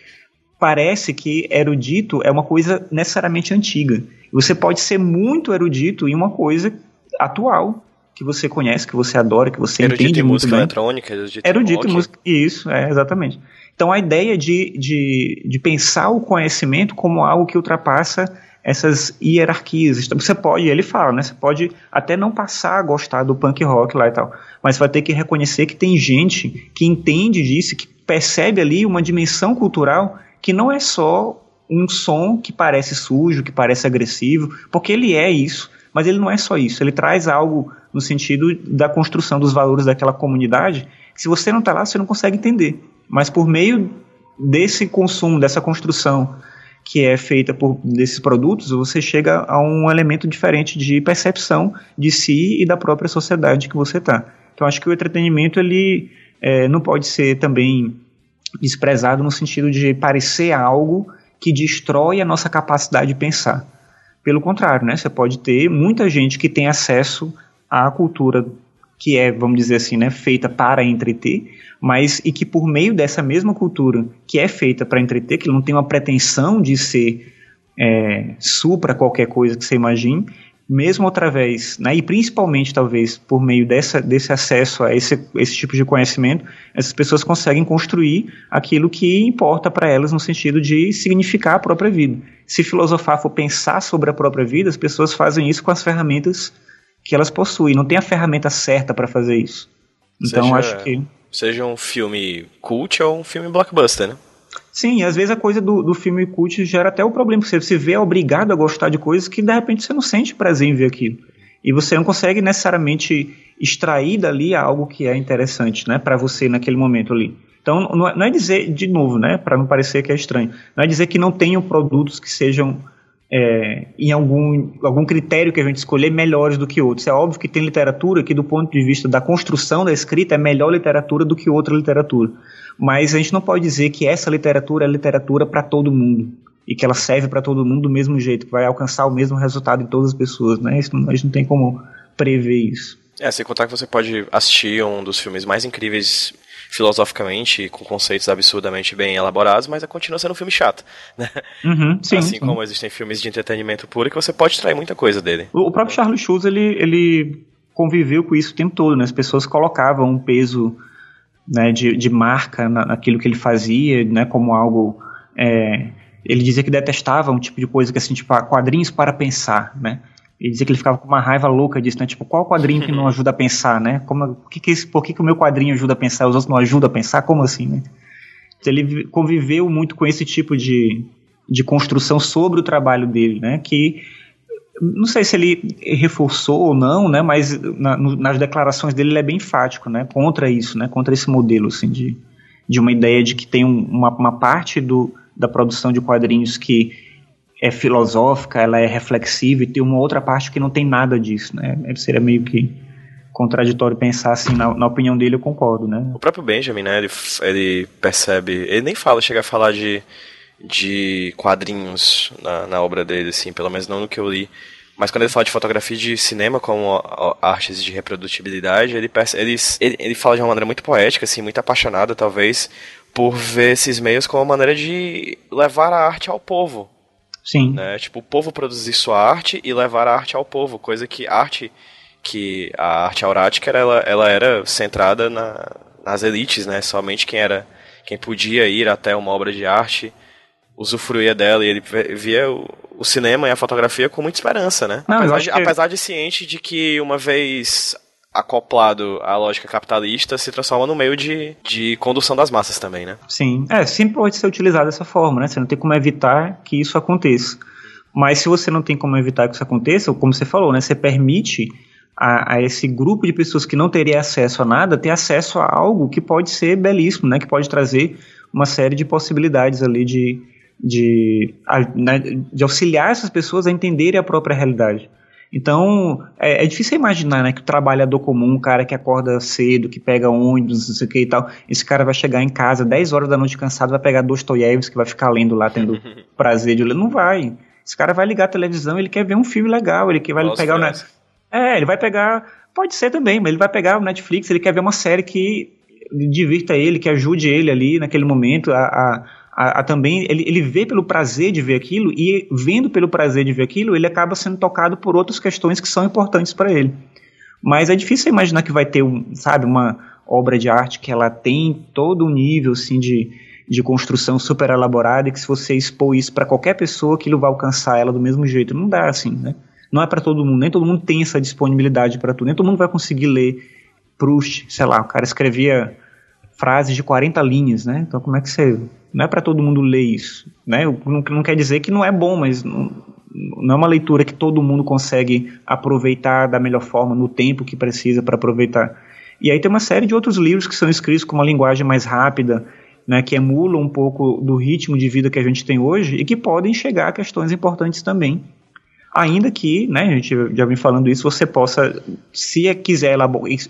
parece que erudito é uma coisa necessariamente antiga. Você pode ser muito erudito em uma coisa atual que você conhece, que você adora, que você erudito entende em muito música bem. eletrônica, erudito, erudito em música, isso, é exatamente. Então a ideia de, de, de pensar o conhecimento como algo que ultrapassa essas hierarquias. Então, você pode, ele fala, né? Você pode até não passar a gostar do punk rock lá e tal, mas vai ter que reconhecer que tem gente que entende disso, que percebe ali uma dimensão cultural que não é só um som que parece sujo, que parece agressivo, porque ele é isso, mas ele não é só isso. Ele traz algo no sentido da construção dos valores daquela comunidade, que se você não está lá, você não consegue entender. Mas por meio desse consumo, dessa construção que é feita por desses produtos, você chega a um elemento diferente de percepção de si e da própria sociedade que você está. Então acho que o entretenimento ele é, não pode ser também desprezado no sentido de parecer algo que destrói a nossa capacidade de pensar. Pelo contrário, né, você pode ter muita gente que tem acesso à cultura que é, vamos dizer assim, né, feita para entreter, mas e que por meio dessa mesma cultura que é feita para entreter, que não tem uma pretensão de ser é, supra qualquer coisa que você imagine, mesmo através, né, e principalmente talvez por meio dessa, desse acesso a esse, esse tipo de conhecimento, essas pessoas conseguem construir aquilo que importa para elas no sentido de significar a própria vida. Se filosofar for pensar sobre a própria vida, as pessoas fazem isso com as ferramentas que elas possuem. Não tem a ferramenta certa para fazer isso. Então seja, acho que seja um filme cult ou um filme blockbuster, né? Sim, às vezes a coisa do, do filme cult gera até o problema, você se vê obrigado a gostar de coisas que de repente você não sente prazer em ver aquilo. E você não consegue necessariamente extrair dali algo que é interessante, né, para você naquele momento ali. Então, não é, não é dizer, de novo, né, para não parecer que é estranho, não é dizer que não tenham produtos que sejam é, em algum, algum critério que a gente escolher melhores do que outros. É óbvio que tem literatura que, do ponto de vista da construção da escrita, é melhor literatura do que outra literatura. Mas a gente não pode dizer que essa literatura é literatura para todo mundo e que ela serve para todo mundo do mesmo jeito, que vai alcançar o mesmo resultado em todas as pessoas. Né? Isso, a gente não tem como prever isso. É, sem contar que você pode assistir um dos filmes mais incríveis filosoficamente, com conceitos absurdamente bem elaborados, mas continua sendo um filme chato, né? Uhum, sim, assim sim. como existem filmes de entretenimento puro que você pode extrair muita coisa dele. O, próprio Charles Schulz, ele, ele conviveu com isso o tempo todo, né? As pessoas colocavam um peso né, de, de marca na, naquilo que ele fazia, né, como algo... É, ele dizia que detestava um tipo de coisa que assim, tipo, ah, quadrinhos para pensar, né? Ele dizia que ele ficava com uma raiva louca disso, né? Tipo, qual quadrinho que não ajuda a pensar, né? Como, por que, que, esse, por que, que o meu quadrinho ajuda a pensar, os outros não ajudam a pensar? Como assim, né? Então, ele conviveu muito com esse tipo de, de construção sobre o trabalho dele, né? Que não sei se ele reforçou ou não, né? Mas na, no, nas declarações dele ele é bem enfático, né? Contra isso, né? Contra esse modelo, assim, de, de uma ideia de que tem um, uma, uma parte do, da produção de quadrinhos que é filosófica, ela é reflexiva e tem uma outra parte que não tem nada disso, né? Seria meio que contraditório pensar assim, na, na, opinião dele eu concordo, né? O próprio Benjamin, né, ele, ele percebe, ele nem fala, chega a falar de, de quadrinhos na, na obra dele, assim, pelo menos não no que eu li, mas quando ele fala de fotografia de cinema como artes de reprodutibilidade, ele, ele, ele, fala de uma maneira muito poética, assim, muito apaixonada, talvez, por ver esses meios como uma maneira de levar a arte ao povo, Sim. Né? Tipo, o povo produzir sua arte e levar a arte ao povo, coisa que arte que a arte aurática ela, ela era centrada na, nas elites, né? Somente quem era quem podia ir até uma obra de arte usufruía dela e ele via o, o cinema e a fotografia com muita esperança, né? Não, apesar, de, que... apesar de ciente de que uma vez acoplado à lógica capitalista se transforma no meio de, de condução das massas também, né? Sim, é, sempre pode ser utilizado dessa forma, né? Você não tem como evitar que isso aconteça. Mas se você não tem como evitar que isso aconteça, como você falou, né? Você permite a, a, esse grupo de pessoas que não teria acesso a nada ter acesso a algo que pode ser belíssimo, né? Que pode trazer uma série de possibilidades ali de, de, né, de auxiliar essas pessoas a entenderem a própria realidade. Então, é, é, difícil imaginar, né, que o trabalhador comum, um cara que acorda cedo, que pega ônibus, não sei o que e tal, esse cara vai chegar em casa 10 horas da noite cansado, vai pegar Dostoiévski, que vai ficar lendo lá, tendo prazer de ler. Não vai. Esse cara vai ligar a televisão, ele quer ver um filme legal, ele quer, vai Nossa, pegar o Net... É, ele vai pegar, pode ser também, mas ele vai pegar o Netflix, ele quer ver uma série que divirta ele, que ajude ele ali naquele momento a, a a, a, também ele, ele vê pelo prazer de ver aquilo e vendo pelo prazer de ver aquilo ele acaba sendo tocado por outras questões que são importantes para ele. Mas é difícil imaginar que vai ter um sabe uma obra de arte que ela tem todo um nível assim de, de construção super elaborada e que se você expor isso para qualquer pessoa aquilo vai alcançar ela do mesmo jeito. Não dá assim né? Não é para todo mundo nem todo mundo tem essa disponibilidade para tudo nem todo mundo vai conseguir ler Proust sei lá o cara escrevia frases de 40 linhas né? Então como é que você não é para todo mundo ler isso, né? Não, não, quer dizer que não é bom, mas não, não é uma leitura que todo mundo consegue aproveitar da melhor forma no tempo que precisa para aproveitar. E aí tem uma série de outros livros que são escritos com uma linguagem mais rápida, né, que emulam um pouco do ritmo de vida que a gente tem hoje e que podem chegar a questões importantes também. Ainda que, né, a gente já vem falando isso, você possa, se quiser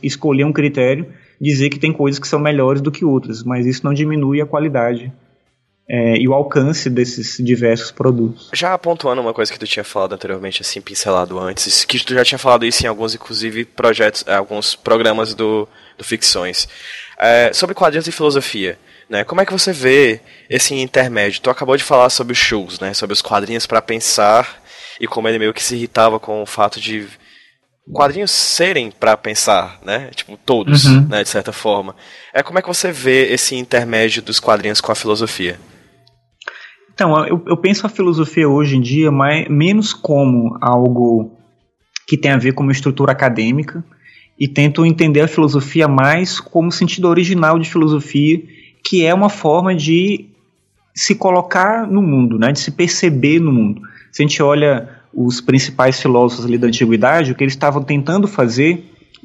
escolher um critério, dizer que tem coisas que são melhores do que outras, mas isso não diminui a qualidade é, e o alcance desses diversos produtos. Já pontuando uma coisa que tu tinha falado anteriormente, assim, pincelado antes, que tu já tinha falado isso em alguns, inclusive, projetos, é, alguns programas do, do Ficções, é, sobre quadrinhos e filosofia. Né? Como é que você vê esse intermédio? Tu acabou de falar sobre os shows, né? sobre os quadrinhos para pensar e como ele meio que se irritava com o fato de quadrinhos serem para pensar, né? Tipo, todos, uhum. né, de certa forma. É como é que você vê esse intermédio dos quadrinhos com a filosofia? Então, eu, eu penso a filosofia hoje em dia mais, menos como algo que tem a ver com uma estrutura acadêmica e tento entender a filosofia mais como sentido original de filosofia, que é uma forma de se colocar no mundo, né, de se perceber no mundo. Se a gente olha os principais filósofos ali da antiguidade, o que eles estavam tentando fazer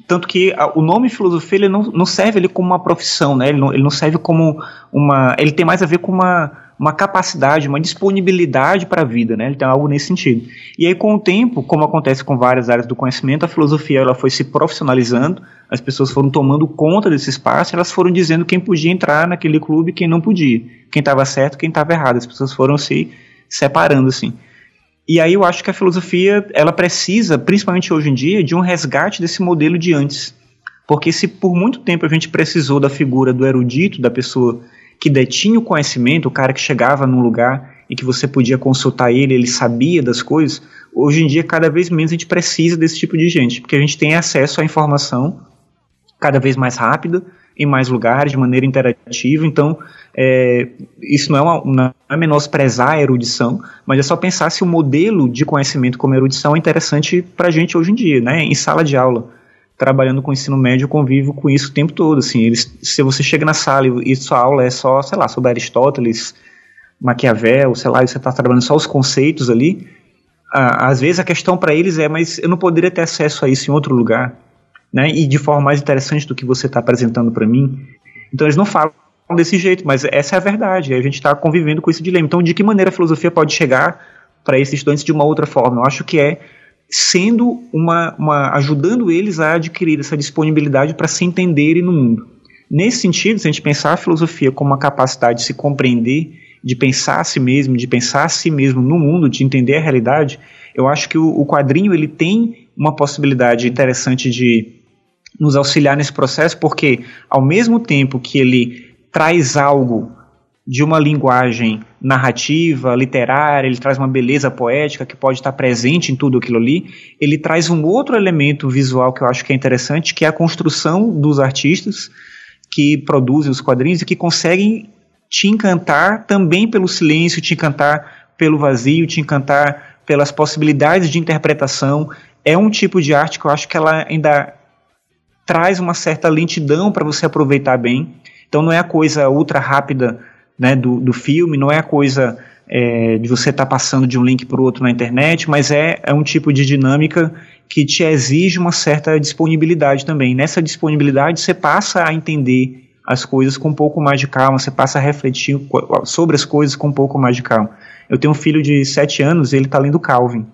tanto que a, o nome filosofia ele não, não serve ele como uma profissão, né? Ele não, ele não serve como uma, ele tem mais a ver com uma uma capacidade, uma disponibilidade para a vida, né? Ele tem algo nesse sentido. E aí, com o tempo, como acontece com várias áreas do conhecimento, a filosofia ela foi se profissionalizando, as pessoas foram tomando conta desse espaço, elas foram dizendo quem podia entrar naquele clube quem não podia, quem estava certo, quem estava errado. As pessoas foram se separando assim. E aí eu acho que a filosofia ela precisa, principalmente hoje em dia, de um resgate desse modelo de antes. Porque se por muito tempo a gente precisou da figura do erudito, da pessoa que detinha o conhecimento, o cara que chegava num lugar e que você podia consultar ele, ele sabia das coisas, hoje em dia cada vez menos a gente precisa desse tipo de gente, porque a gente tem acesso à informação cada vez mais rápida, em mais lugares, de maneira interativa, então é, isso não é, uma, não é menosprezar a erudição, mas é só pensar se o modelo de conhecimento como erudição é interessante para a gente hoje em dia, né, em sala de aula trabalhando com ensino médio, convivo com isso o tempo todo. Assim, eles, se você chega na sala e, e sua aula é só, sei lá, sobre Aristóteles, Maquiavel, sei lá, e você está trabalhando só os conceitos ali, às vezes a questão para eles é, mas eu não poderia ter acesso a isso em outro lugar, né? E de forma mais interessante do que você está apresentando para mim. Então eles não falam desse jeito, mas essa é a verdade. A gente está convivendo com esse dilema. Então, de que maneira a filosofia pode chegar para esses estudantes de uma outra forma? Eu acho que é sendo uma, uma ajudando eles a adquirir essa disponibilidade para se entenderem no mundo. Nesse sentido, se a gente pensar a filosofia como uma capacidade de se compreender, de pensar a si mesmo, de pensar a si mesmo no mundo, de entender a realidade, eu acho que o, o quadrinho ele tem uma possibilidade interessante de nos auxiliar nesse processo, porque ao mesmo tempo que ele traz algo de uma linguagem narrativa, literária, ele traz uma beleza poética que pode estar presente em tudo aquilo ali. Ele traz um outro elemento visual que eu acho que é interessante, que é a construção dos artistas que produzem os quadrinhos e que conseguem te encantar também pelo silêncio, te encantar pelo vazio, te encantar pelas possibilidades de interpretação. É um tipo de arte que eu acho que ela ainda traz uma certa lentidão para você aproveitar bem. Então não é a coisa ultra rápida né, do, do filme, não é a coisa é, de você estar tá passando de um link para o outro na internet, mas é, é um tipo de dinâmica que te exige uma certa disponibilidade também. Nessa disponibilidade você passa a entender as coisas com um pouco mais de calma, você passa a refletir sobre as coisas com um pouco mais de calma. Eu tenho um filho de 7 anos, ele está lendo Calvin.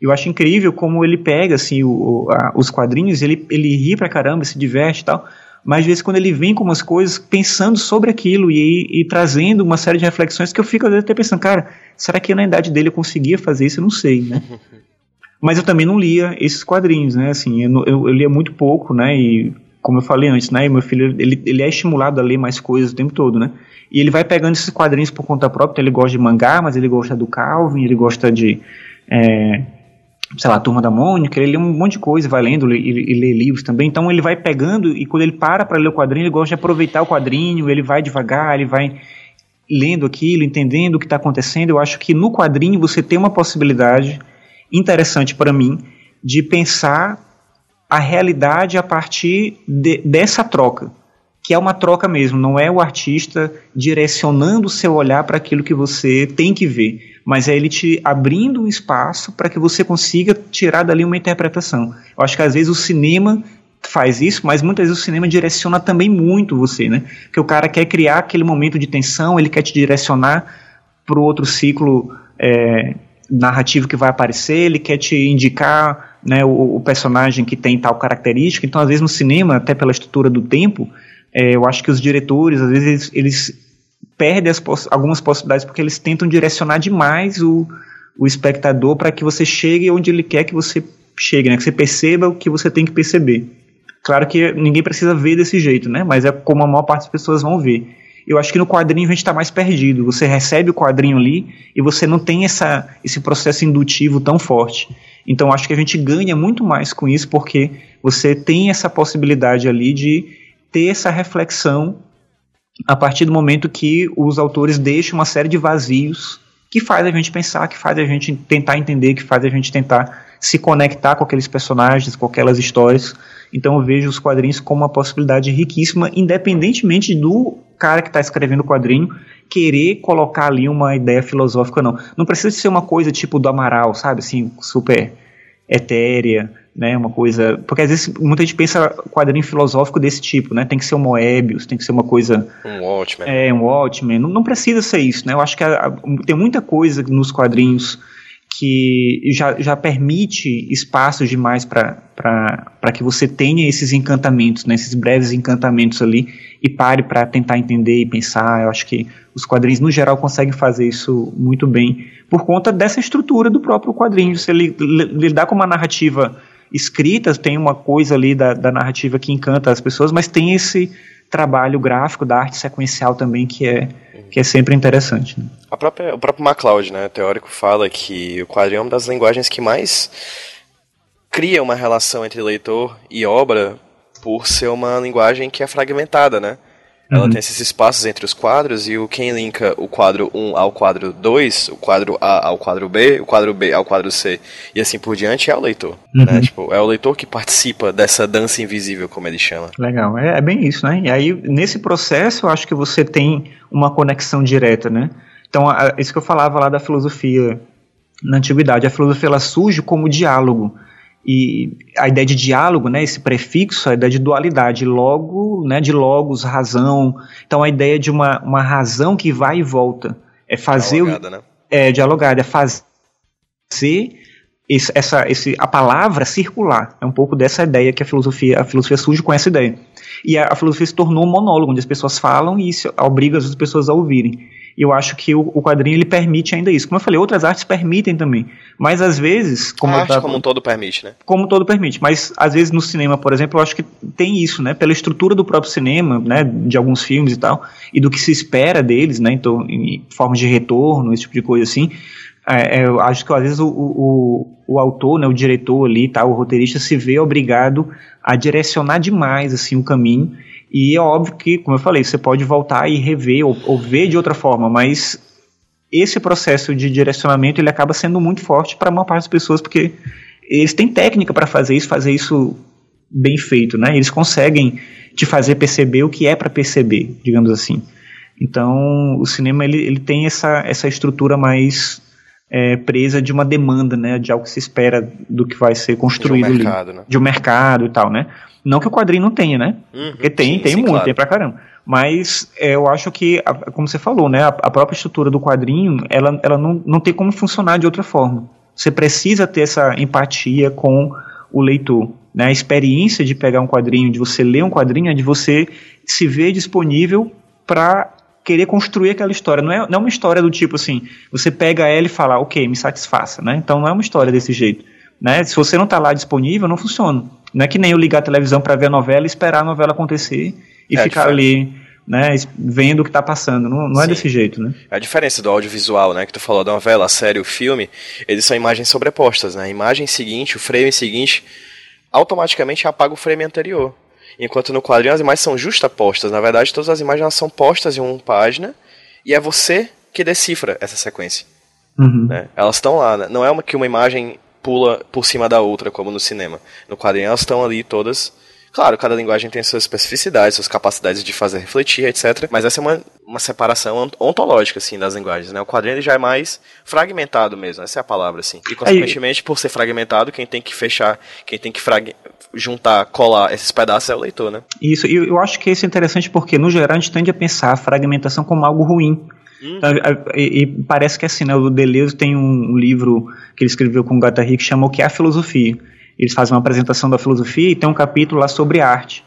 Eu acho incrível como ele pega assim o, a, os quadrinhos, ele, ele ri pra caramba, se diverte e tal, mas às vezes quando ele vem com umas coisas pensando sobre aquilo e, e, trazendo uma série de reflexões que eu fico às vezes até pensando, cara, será que na idade dele eu conseguia fazer isso? Eu não sei, né? Mas eu também não lia esses quadrinhos, né? Assim, eu, eu, eu lia muito pouco, né? E como eu falei antes, né? E meu filho, ele, ele é estimulado a ler mais coisas o tempo todo, né? E ele vai pegando esses quadrinhos por conta própria. Então ele gosta de mangá, mas ele gosta do Calvin, ele gosta de é, sei lá, Turma da Mônica, ele lê um monte de coisa, vai lendo e, e lê livros também, então ele vai pegando e quando ele para para ler o quadrinho, ele gosta de aproveitar o quadrinho, ele vai devagar, ele vai lendo aquilo, entendendo o que está acontecendo. Eu acho que no quadrinho você tem uma possibilidade interessante para mim de pensar a realidade a partir de, dessa troca, que é uma troca mesmo, não é o artista direcionando o seu olhar para aquilo que você tem que ver mas é ele te abrindo um espaço para que você consiga tirar dali uma interpretação. Eu acho que às vezes o cinema faz isso, mas muitas vezes o cinema direciona também muito você, né? Que o cara quer criar aquele momento de tensão, ele quer te direcionar para o outro ciclo é, narrativo que vai aparecer, ele quer te indicar né, o, o, personagem que tem tal característica. Então, às vezes no cinema, até pela estrutura do tempo, é, eu acho que os diretores, às vezes eles, eles perde poss algumas possibilidades porque eles tentam direcionar demais o, o espectador para que você chegue onde ele quer que você chegue, né? Que você perceba o que você tem que perceber. Claro que ninguém precisa ver desse jeito, né? Mas é como a maior parte das pessoas vão ver. Eu acho que no quadrinho a gente está mais perdido. Você recebe o quadrinho ali e você não tem essa, esse processo indutivo tão forte. Então acho que a gente ganha muito mais com isso porque você tem essa possibilidade ali de ter essa reflexão a partir do momento que os autores deixam uma série de vazios que faz a gente pensar, que faz a gente tentar entender, que faz a gente tentar se conectar com aqueles personagens, com aquelas histórias. Então eu vejo os quadrinhos como uma possibilidade riquíssima, independentemente do cara que está escrevendo o quadrinho querer colocar ali uma ideia filosófica não. Não precisa ser uma coisa tipo do Amaral, sabe, assim, super etérea, né, uma coisa, porque às vezes muita gente pensa quadrinho filosófico desse tipo, né, tem que ser um Moebius, tem que ser uma coisa... Um Watchmen. É, um Watchmen, não, não precisa ser isso, né, eu acho que a, a, tem muita coisa nos quadrinhos que já, já permite espaços demais para que você tenha esses encantamentos, né, esses breves encantamentos ali, e pare para tentar entender e pensar. Eu acho que os quadrinhos, no geral, conseguem fazer isso muito bem, por conta dessa estrutura do próprio quadrinho. Você lidar com uma narrativa escrita, tem uma coisa ali da, da narrativa que encanta as pessoas, mas tem esse trabalho gráfico da arte sequencial também que é que é sempre interessante. Né? A própria, o próprio MacLeod, né, teórico, fala que o quadrinho é uma das linguagens que mais cria uma relação entre leitor e obra por ser uma linguagem que é fragmentada, né? Ela uhum. tem esses espaços entre os quadros e o quem linka o quadro 1 ao quadro 2, o quadro A ao quadro B, o quadro B ao quadro C e assim por diante é o leitor. Uhum. Né? Tipo, é o leitor que participa dessa dança invisível, como ele chama. Legal, é, é, bem isso, né? E aí, nesse processo, eu acho que você tem uma conexão direta, né? Então, a, isso que eu falava lá da filosofia na antiguidade, a filosofia ela surge como diálogo e a ideia de diálogo, né, esse prefixo, a ideia de dualidade, logo, né, de logos, razão. Então a ideia de uma, uma razão que vai e volta. É fazer dialogada, o, né? É, dialogada, é fazer esse, essa, esse, a palavra circular. É um pouco dessa ideia que a filosofia, a filosofia surge com essa ideia. E a, a filosofia se tornou um monólogo, onde as pessoas falam e isso obriga as pessoas a ouvirem. Eu acho que o, o, quadrinho ele permite ainda isso. Como eu falei, outras artes permitem também. Mas às vezes. Como a arte, tava, como um todo permite, né? Como um todo permite. Mas às vezes no cinema, por exemplo, eu acho que tem isso, né? Pela estrutura do próprio cinema, né? De alguns filmes e tal, e do que se espera deles, né? Então, em forma de retorno, esse tipo de coisa assim. É, é, eu acho que às vezes o, o, o, autor, né, o diretor ali, tá, o roteirista se vê obrigado a direcionar demais assim o caminho e é óbvio que, como eu falei, você pode voltar e rever ou, ou ver de outra forma, mas esse processo de direcionamento ele acaba sendo muito forte para uma parte das pessoas porque eles têm técnica para fazer isso, fazer isso bem feito, né? Eles conseguem te fazer perceber o que é para perceber, digamos assim. Então, o cinema ele, ele tem essa, essa estrutura mais é, presa de uma demanda, né? De algo que se espera do que vai ser construído de um mercado, ali, né? de um mercado e tal, né? Não que o quadrinho não tenha, né? Uhum, Porque tem, sim, tem sim, muito, claro. tem pra caramba. Mas é, eu acho que, como você falou, né, a, a, própria estrutura do quadrinho, ela, ela não, não tem como funcionar de outra forma. Você precisa ter essa empatia com o leitor. Né? A experiência de pegar um quadrinho, de você ler um quadrinho, é de você se ver disponível para querer construir aquela história. Não é, não é uma história do tipo assim, você pega ela e fala, ok, me satisfaça. Né? Então não é uma história desse jeito. Né? Se você não está lá disponível, não funciona. Não é que nem eu ligar a televisão para ver a novela e esperar a novela acontecer e é ficar ali, né, vendo o que está passando. Não, não é desse jeito, né? A diferença do audiovisual, né, que tu falou da novela, a série, o filme, eles são imagens sobrepostas, né? A imagem seguinte, o frame seguinte, automaticamente apaga o frame anterior. Enquanto no quadrinho as imagens são justapostas. Na verdade, todas as imagens são postas em uma página e é você que decifra essa sequência. Uhum. Né? Elas estão lá. Né? Não é uma, que uma imagem pula por cima da outra, como no cinema. No quadrinho elas estão ali todas. Claro, cada linguagem tem suas especificidades, suas capacidades de fazer refletir, etc. Mas essa é uma, uma separação ontológica, assim, das linguagens, né? O quadrinho já é mais fragmentado mesmo, essa é a palavra, assim. E, consequentemente, por ser fragmentado, quem tem que fechar, quem tem que frag... juntar, colar esses pedaços é o leitor, né? Isso, e eu acho que isso é interessante porque, no geral, a gente tende a pensar a fragmentação como algo ruim. Uhum. E, e, parece que assim, né, o Deleuze tem um, um, livro que ele escreveu com o Guattari que chama O que é a filosofia. Eles fazem uma apresentação da filosofia e tem um capítulo lá sobre arte.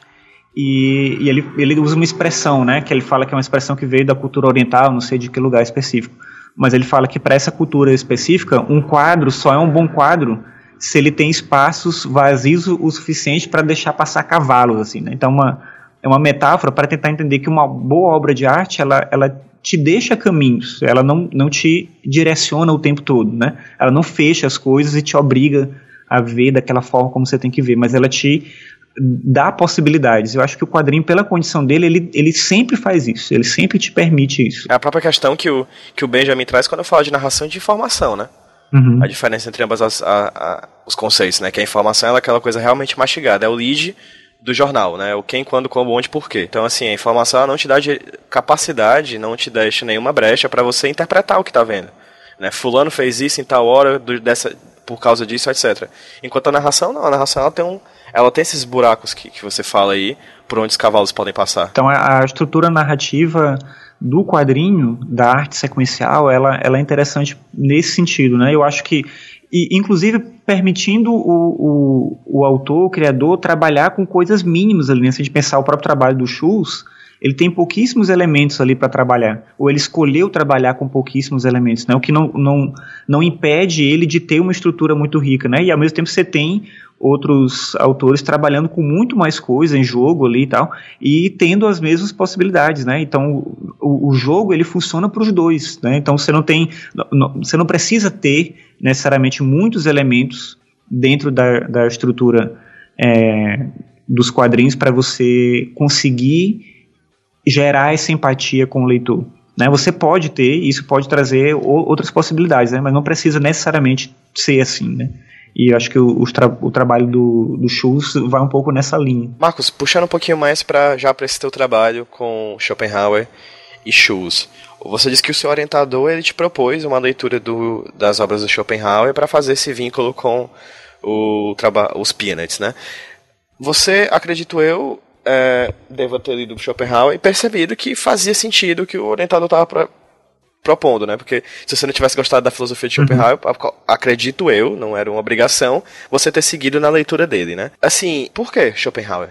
E, e, ele, ele usa uma expressão, né, que ele fala que é uma expressão que veio da cultura oriental, não sei de que lugar específico. Mas ele fala que para essa cultura específica, um quadro só é um bom quadro se ele tem espaços vazios o suficiente para deixar passar cavalos, assim, né? Então, uma, é uma metáfora para tentar entender que uma boa obra de arte, ela, ela te deixa caminhos, ela não, não te direciona o tempo todo, né? Ela não fecha as coisas e te obriga a ver daquela forma como você tem que ver, mas ela te dá possibilidades. Eu acho que o quadrinho, pela condição dele, ele, ele sempre faz isso, ele sempre te permite isso. É a própria questão que o, que o Benjamin traz quando eu falo de narração de informação, né? Uhum. A diferença entre ambas as, a, a, os conceitos, né? Que a informação é aquela coisa realmente mastigada, é o lead do jornal, né? O quem, quando, como, onde, porquê. Então, assim, a informação não te dá capacidade, não te deixa nenhuma brecha para você interpretar o que tá vendo. Né? Fulano fez isso em tal hora do, dessa, por causa disso, etc. Enquanto a narração, não, a narração ela tem, um, ela tem esses buracos que, que você fala aí, por onde os cavalos podem passar. Então a, estrutura narrativa do quadrinho, da arte sequencial, ela, ela é interessante nesse sentido, né? Eu acho que e inclusive permitindo o, o, o autor, o criador, trabalhar com coisas mínimas ali, né? se a gente pensar o próprio trabalho do Schultz, ele tem pouquíssimos elementos ali para trabalhar, ou ele escolheu trabalhar com pouquíssimos elementos, né? o que não, não, não impede ele de ter uma estrutura muito rica, né? e ao mesmo tempo você tem outros autores trabalhando com muito mais coisa em jogo ali e tal, e tendo as mesmas possibilidades, né? Então o, o jogo ele funciona para os dois, né? Então você não tem, não, você não precisa ter necessariamente muitos elementos dentro da, da estrutura é, dos quadrinhos para você conseguir gerar essa empatia com o leitor. Né? Você pode ter, isso pode trazer outras possibilidades, né? mas não precisa necessariamente ser assim. Né? E eu acho que o, o, tra o trabalho do, do Schultz vai um pouco nessa linha. Marcos, puxando um pouquinho mais para já para esse teu trabalho com Schopenhauer e Schultz. Você disse que o seu orientador ele te propôs uma leitura do, das obras do Schopenhauer para fazer esse vínculo com o os Peanuts, né? Você, acredito eu, é, deva ter lido Schopenhauer e percebido que fazia sentido o que o orientador estava propondo, né? Porque se você não tivesse gostado da filosofia de Schopenhauer, uhum. acredito eu, não era uma obrigação, você ter seguido na leitura dele, né? Assim, por que Schopenhauer?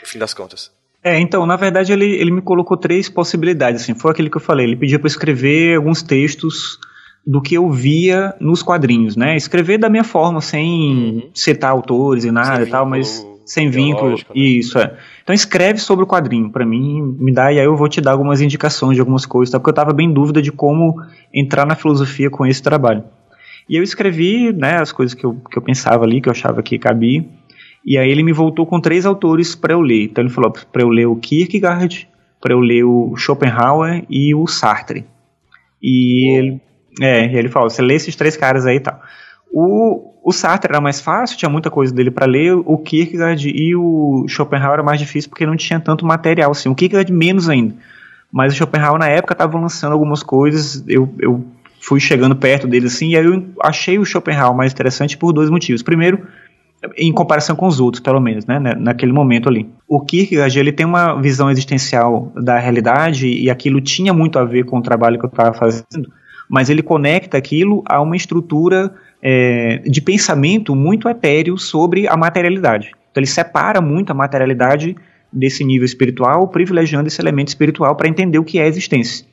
No fim das contas. É, então, na verdade, ele, ele me colocou três possibilidades, assim, foi aquele que eu falei, ele pediu para escrever alguns textos do que eu via nos quadrinhos, né? Escrever da minha forma, sem uhum. citar autores e nada e tal, mas sem vínculo, né? isso é. Então escreve sobre o quadrinho para mim, me dá e aí eu vou te dar algumas indicações de algumas coisas, tá? porque eu estava bem em dúvida de como entrar na filosofia com esse trabalho. E eu escrevi, né, as coisas que eu, que eu pensava ali, que eu achava que cabia. E aí ele me voltou com três autores para eu ler. Então ele falou para eu ler o Kierkegaard, para eu ler o Schopenhauer e o Sartre. E ele, é, ele falou, você lê esses três caras aí e tal. O, o Sartre era mais fácil, tinha muita coisa dele para ler, o Kierkegaard e o Schopenhauer era mais difícil porque não tinha tanto material assim. O Kierkegaard menos ainda. Mas o Schopenhauer na época estava lançando algumas coisas, eu, eu fui chegando perto dele assim, e aí eu achei o Schopenhauer mais interessante por dois motivos. Primeiro, em comparação com os outros, pelo menos, né, né, naquele momento ali. O Kierkegaard, ele tem uma visão existencial da realidade e aquilo tinha muito a ver com o trabalho que eu estava fazendo, mas ele conecta aquilo a uma estrutura é, de pensamento muito etéreo sobre a materialidade. Então ele separa muito a materialidade desse nível espiritual, privilegiando esse elemento espiritual para entender o que é a existência.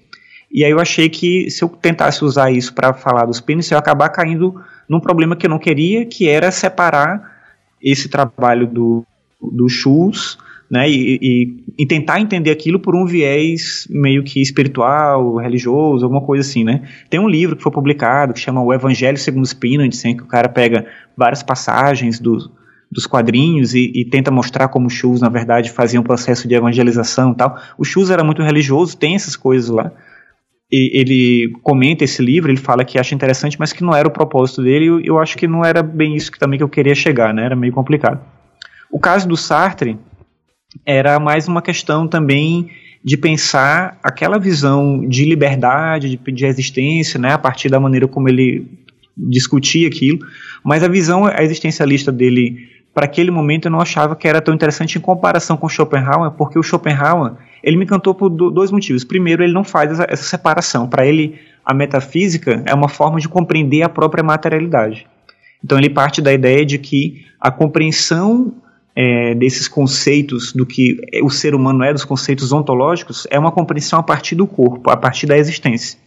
E aí eu achei que se eu tentasse usar isso para falar dos pênis, eu ia acabar caindo num problema que eu não queria, que era separar esse trabalho do, do Schultz né, e, e, e, tentar entender aquilo por um viés meio que espiritual, religioso, alguma coisa assim, né. Tem um livro que foi publicado que chama O Evangelho segundo os Pinantes, em que o cara pega várias passagens do, dos quadrinhos e, e, tenta mostrar como o Schultz, na verdade, fazia um processo de evangelização e tal. O Schultz era muito religioso, tem essas coisas lá, e ele comenta esse livro, ele fala que acha interessante, mas que não era o propósito dele, e eu, eu acho que não era bem isso que também que eu queria chegar, né? Era meio complicado. O caso do Sartre era mais uma questão também de pensar aquela visão de liberdade, de, de existência, né, a partir da maneira como ele discutia aquilo, mas a visão existencialista dele para aquele momento eu não achava que era tão interessante em comparação com Schopenhauer, porque o Schopenhauer ele me encantou por dois motivos. Primeiro, ele não faz essa, essa separação. Para ele, a metafísica é uma forma de compreender a própria materialidade. Então, ele parte da ideia de que a compreensão é, desses conceitos do que o ser humano é, dos conceitos ontológicos, é uma compreensão a partir do corpo, a partir da existência.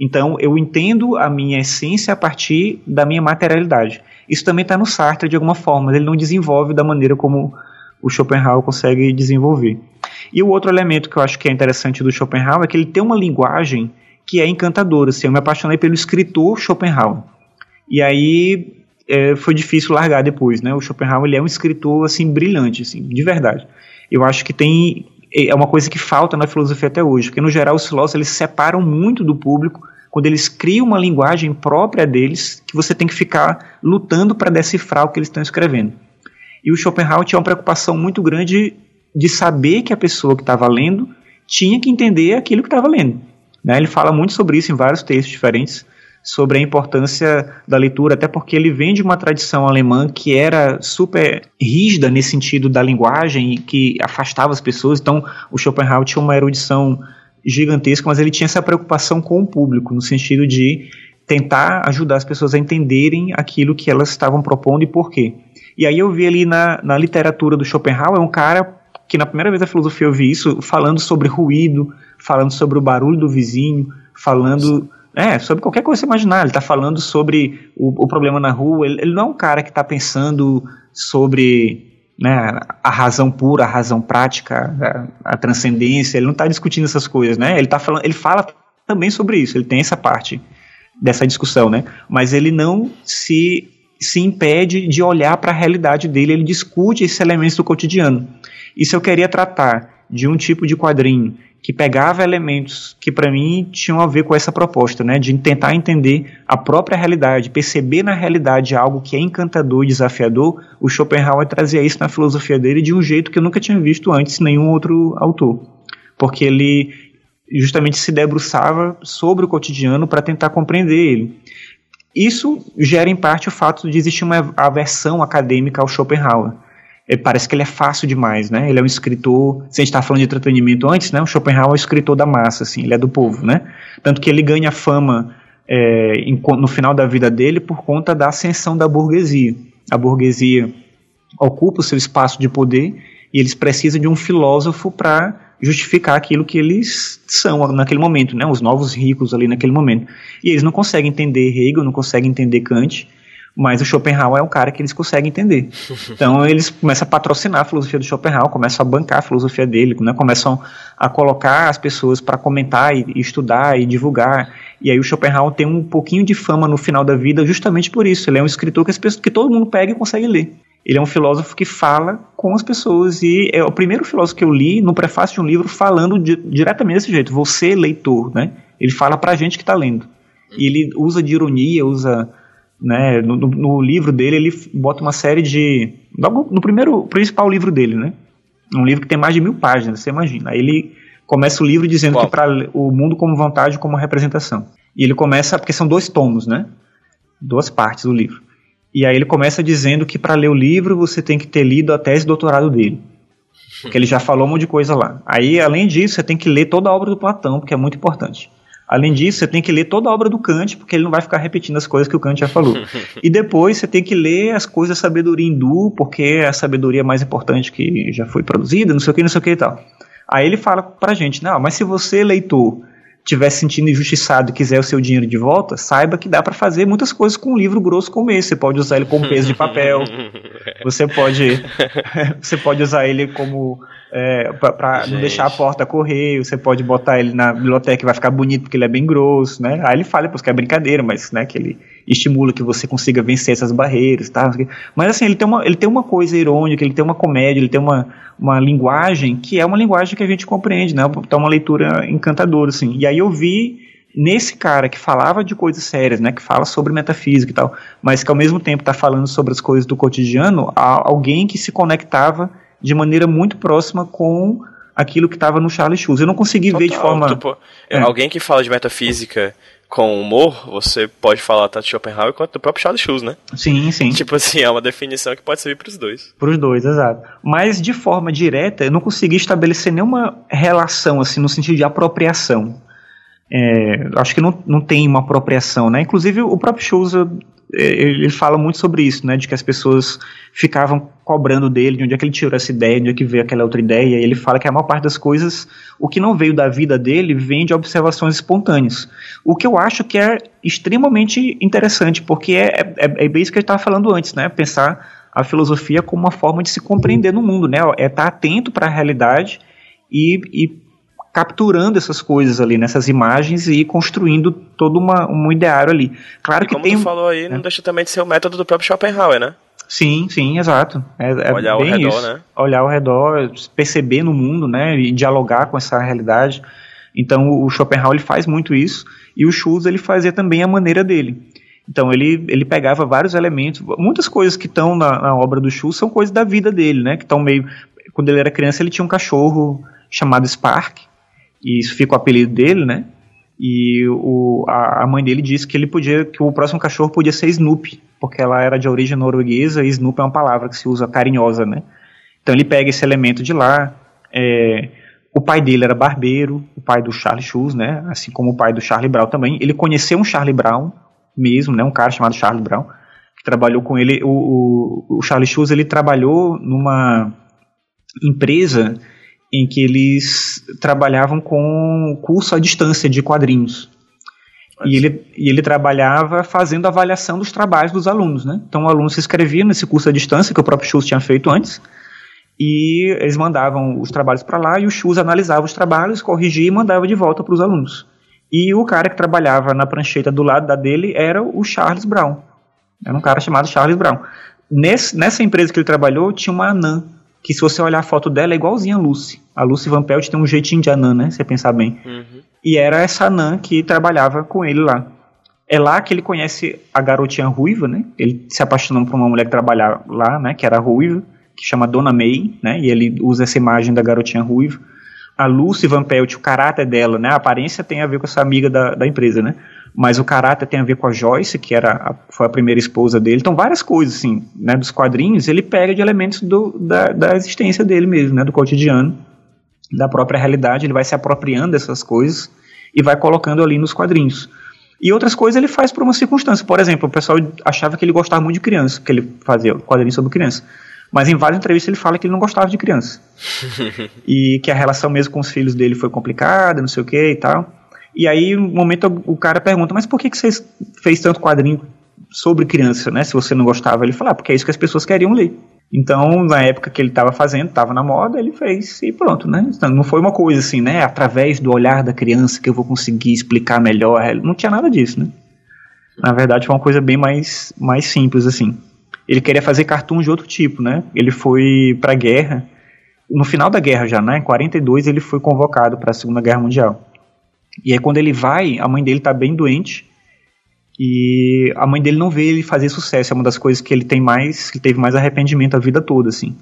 Então, eu entendo a minha essência a partir da minha materialidade. Isso também está no Sartre de alguma forma, ele não desenvolve da maneira como o Schopenhauer consegue desenvolver. E o outro elemento que eu acho que é interessante do Schopenhauer é que ele tem uma linguagem que é encantadora. Assim, eu me apaixonei pelo escritor Schopenhauer. E aí é, foi difícil largar depois, né? O Schopenhauer ele é um escritor assim brilhante, assim, de verdade. Eu acho que tem é uma coisa que falta na filosofia até hoje, porque no geral os filósofos eles se separam muito do público quando eles criam uma linguagem própria deles que você tem que ficar lutando para decifrar o que eles estão escrevendo. E o Schopenhauer tinha uma preocupação muito grande de saber que a pessoa que estava lendo tinha que entender aquilo que estava lendo. Né? Ele fala muito sobre isso em vários textos diferentes, sobre a importância da leitura, até porque ele vem de uma tradição alemã que era super rígida nesse sentido da linguagem e que afastava as pessoas. Então, o Schopenhauer tinha uma erudição gigantesca, mas ele tinha essa preocupação com o público, no sentido de tentar ajudar as pessoas a entenderem aquilo que elas estavam propondo e por quê. E aí eu vi ali na, na literatura do Schopenhauer um cara que na primeira vez da filosofia eu vi isso, falando sobre ruído, falando sobre o barulho do vizinho, falando é, sobre qualquer coisa que você imaginar. Ele está falando sobre o, o, problema na rua. Ele, ele, não é um cara que está pensando sobre né, a razão pura, a razão prática, a, a transcendência. Ele não está discutindo essas coisas, né? Ele tá falando, ele fala também sobre isso. Ele tem essa parte dessa discussão, né? Mas ele não se se impede de olhar para a realidade dele. Ele discute esses elementos do cotidiano. E se eu queria tratar de um tipo de quadrinho que pegava elementos que para mim tinham a ver com essa proposta, né, de tentar entender a própria realidade, perceber na realidade algo que é encantador e desafiador, o Schopenhauer trazia isso na filosofia dele de um jeito que eu nunca tinha visto antes nenhum outro autor, porque ele justamente se debruçava sobre o cotidiano para tentar compreender ele. Isso gera em parte o fato de existir uma aversão acadêmica ao Schopenhauer parece que ele é fácil demais, né? Ele é um escritor, se a gente está falando de entretenimento antes, né? O Schopenhauer é o escritor da massa, assim, ele é do povo, né? Tanto que ele ganha fama é, em, no final da vida dele por conta da ascensão da burguesia. A burguesia ocupa o seu espaço de poder e eles precisam de um filósofo para justificar aquilo que eles são naquele momento, né? Os novos ricos ali naquele momento. E eles não conseguem entender Hegel, não conseguem entender Kant, mas o Schopenhauer é um cara que eles conseguem entender. Então eles começam a patrocinar a filosofia do Schopenhauer, começam a bancar a filosofia dele, né, começam a colocar as pessoas para comentar e, e, estudar e divulgar. E aí o Schopenhauer tem um pouquinho de fama no final da vida justamente por isso. Ele é um escritor que, as pessoas, que todo mundo pega e consegue ler. Ele é um filósofo que fala com as pessoas e é o primeiro filósofo que eu li no prefácio de um livro falando di diretamente desse jeito. Você, leitor, né? Ele fala para a gente que está lendo. E ele usa de ironia, usa né? No, no, livro dele, ele bota uma série de. Logo no primeiro, principal livro dele, né? Um livro que tem mais de mil páginas, você imagina. Aí ele começa o livro dizendo Qual? que para o mundo como vontade, como representação. E ele começa, porque são dois tomos, né? Duas partes do livro. E aí ele começa dizendo que para ler o livro você tem que ter lido a tese de doutorado dele. Porque ele já falou um monte de coisa lá. Aí, além disso, você tem que ler toda a obra do Platão, porque é muito importante. Além disso, você tem que ler toda a obra do Kant, porque ele não vai ficar repetindo as coisas que o Kant já falou. e depois você tem que ler as coisas da sabedoria hindu, porque é a sabedoria mais importante que já foi produzida, não sei o que, não sei o que e tal. Aí ele fala pra gente, não, mas se você, leitor, estiver se sentindo injustiçado e quiser o seu dinheiro de volta, saiba que dá para fazer muitas coisas com um livro grosso como esse. Você pode usar ele como peso de papel, você pode, você pode usar ele como é, para não deixar a porta correr, você pode botar ele na biblioteca e vai ficar bonito porque ele é bem grosso, né? Aí ele fala depois que é brincadeira, mas né, que ele estimula que você consiga vencer essas barreiras, tá? Mas assim, ele tem uma, ele tem uma coisa irônica, ele tem uma comédia, ele tem uma, uma linguagem que é uma linguagem que a gente compreende, né? Então uma leitura encantadora, assim. E aí eu vi nesse cara que falava de coisas sérias, né, que fala sobre metafísica e tal, mas que ao mesmo tempo está falando sobre as coisas do cotidiano, alguém que se conectava de maneira muito próxima com aquilo que estava no Charles Schulz. Eu não consegui Total, ver de forma. Tipo, é. Alguém que fala de metafísica com humor, você pode falar tanto de Schopenhauer quanto do próprio Charles Schulz, né? Sim, sim. Tipo assim, é uma definição que pode servir para os dois. Para os dois, exato. Mas de forma direta, eu não consegui estabelecer nenhuma relação assim no sentido de apropriação. É, acho que não, não tem uma apropriação, né? Inclusive o próprio Schulz ele fala muito sobre isso, né, de que as pessoas ficavam cobrando dele, de onde é que ele tirou essa ideia, de onde é que veio aquela outra ideia, e ele fala que a maior parte das coisas, o que não veio da vida dele, vem de observações espontâneas. O que eu acho que é extremamente interessante, porque é, é, é bem isso que ele estava falando antes, né, pensar a filosofia como uma forma de se compreender no mundo, né, é estar atento para a realidade e, e capturando essas coisas ali, nessas imagens e construindo todo uma, um ideário ali. Claro e que como tem. Como tu falou aí, é. não deixa também de ser o método do próprio Schopenhauer, né? Sim, sim, exato. É, é Olhar ao redor, isso. né? Olhar ao redor, perceber no mundo, né? E dialogar com essa realidade. Então o Schopenhauer ele faz muito isso e o Schultz ele fazia também a maneira dele. Então ele, ele pegava vários elementos, muitas coisas que estão na, na, obra do Schultz são coisas da vida dele, né? Que estão meio quando ele era criança ele tinha um cachorro chamado Spark e isso fica o apelido dele, né? E o, a, a, mãe dele disse que ele podia, que o próximo cachorro podia ser Snoopy, porque ela era de origem norueguesa e Snoopy é uma palavra que se usa carinhosa, né? Então ele pega esse elemento de lá. É, o pai dele era barbeiro, o pai do Charlie Schulz, né? Assim como o pai do Charlie Brown também. Ele conheceu um Charlie Brown mesmo, né? Um cara chamado Charlie Brown que trabalhou com ele. O, o, o Charlie Schulz ele trabalhou numa empresa em que eles trabalhavam com curso à distância de quadrinhos. E ele, e ele trabalhava fazendo avaliação dos trabalhos dos alunos, né? Então o aluno se inscrevia nesse curso à distância que o próprio Schultz tinha feito antes, e eles mandavam os trabalhos para lá e o Schultz analisava os trabalhos, corrigia e mandava de volta para os alunos. E o cara que trabalhava na prancheta do lado da dele era o Charles Brown. Era um cara chamado Charles Brown. Nesse, nessa empresa que ele trabalhou tinha uma anã que se você olhar a foto dela é igualzinha a Lucy. A Lucy Van Pelt tem um jeitinho de anã, né? Se você pensar bem. Uhum. E era essa anã que trabalhava com ele lá. É lá que ele conhece a garotinha ruiva, né? Ele se apaixonou por uma mulher que trabalhava lá, né? Que era ruiva, que chama Dona May, né? E ele usa essa imagem da garotinha ruiva. A Lucy Van Pelt, o caráter dela, né? A aparência tem a ver com essa amiga da, da empresa, né? Mas o caráter tem a ver com a Joyce, que era a, foi a primeira esposa dele. Então, várias coisas, assim, né, dos quadrinhos, ele pega de elementos do, da, da existência dele mesmo, né, do cotidiano, da própria realidade, ele vai se apropriando dessas coisas e vai colocando ali nos quadrinhos. E outras coisas ele faz por uma circunstância. Por exemplo, o pessoal achava que ele gostava muito de criança, que ele fazia quadrinhos sobre criança. Mas em várias entrevistas ele fala que ele não gostava de criança. e que a relação mesmo com os filhos dele foi complicada, não sei o que e tal. E aí, no momento, o cara pergunta, mas por que, que você fez tanto quadrinho sobre criança, né? Se você não gostava, ele fala, ah, porque é isso que as pessoas queriam ler. Então, na época que ele estava fazendo, estava na moda, ele fez e pronto, né? Então, não foi uma coisa assim, né? Através do olhar da criança que eu vou conseguir explicar melhor. Não tinha nada disso, né? Na verdade, foi uma coisa bem mais, mais simples, assim. Ele queria fazer cartoons de outro tipo, né? Ele foi para a guerra. No final da guerra já, né? Em 42, ele foi convocado para a Segunda Guerra Mundial. E aí quando ele vai, a mãe dele tá bem doente. E a mãe dele não vê ele fazer sucesso. É uma das coisas que ele tem mais, que teve mais arrependimento a vida toda, assim.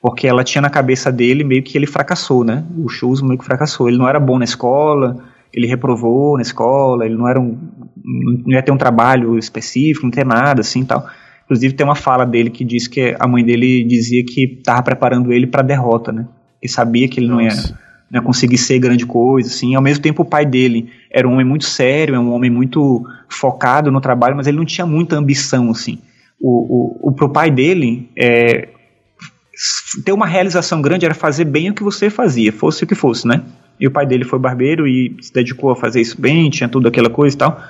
Porque ela tinha na cabeça dele meio que ele fracassou, né? O Schultz meio que fracassou. Ele não era bom na escola, ele reprovou na escola, ele não era um. não ia ter um trabalho específico, não ter nada, assim tal. Inclusive tem uma fala dele que diz que a mãe dele dizia que estava preparando ele para derrota, né? Que sabia que ele Nossa. não ia né, conseguir ser grande coisa, assim. Ao mesmo tempo, o pai dele era um homem muito sério, é um homem muito focado no trabalho, mas ele não tinha muita ambição, assim. O, o, o pro pai dele, é, ter uma realização grande era fazer bem o que você fazia, fosse o que fosse, né? E o pai dele foi barbeiro e se dedicou a fazer isso bem, tinha tudo aquela coisa e tal.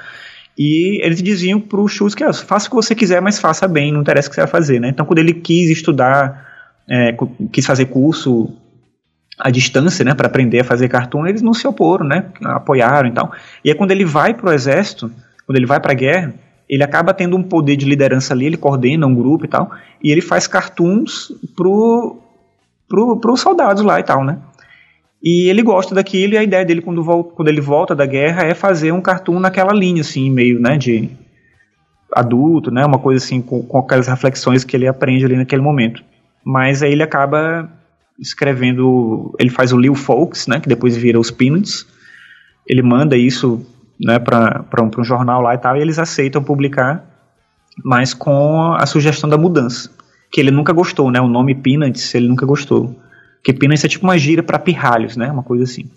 E eles diziam pro Schultz que, ah, faça o que você quiser, mas faça bem, não interessa o que você vai fazer, né? Então, quando ele quis estudar, é, quis fazer curso à distância, né, para aprender a fazer cartoon, eles não se oporam, né, apoiaram e tal. E aí quando ele vai para o exército, quando ele vai para a guerra, ele acaba tendo um poder de liderança ali, ele coordena um grupo e tal, e ele faz cartoons pro, pro, pros soldados lá e tal, né. E ele gosta daquilo e a ideia dele quando, volta, quando ele volta da guerra é fazer um cartoon naquela linha, assim, meio, né, de adulto, né, uma coisa assim, com, com aquelas reflexões que ele aprende ali naquele momento. Mas aí ele acaba escrevendo, ele faz o Lil Folks, né, que depois vira os Peanuts, ele manda isso né, para um, um jornal lá e tal, e eles aceitam publicar, mas com a sugestão da mudança, que ele nunca gostou, né, o nome Peanuts ele nunca gostou, que Peanuts é tipo uma gira para pirralhos, né, uma coisa assim.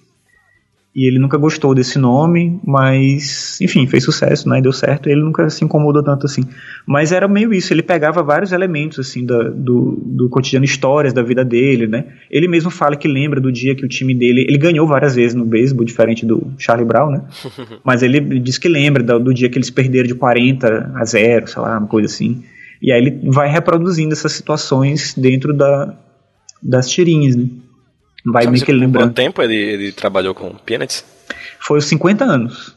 E ele nunca gostou desse nome, mas, enfim, fez sucesso, né? Deu certo. Ele nunca se incomodou tanto assim. Mas era meio isso. Ele pegava vários elementos, assim, da, do, do cotidiano, histórias da vida dele, né? Ele mesmo fala que lembra do dia que o time dele. Ele ganhou várias vezes no beisebol, diferente do Charlie Brown, né? mas ele diz que lembra do, do dia que eles perderam de 40 a 0, sei lá, uma coisa assim. E aí ele vai reproduzindo essas situações dentro da, das tirinhas, né? Vai Sabe meio que lembrando. Quanto tempo ele, ele trabalhou com Peanuts? Foi os 50 anos.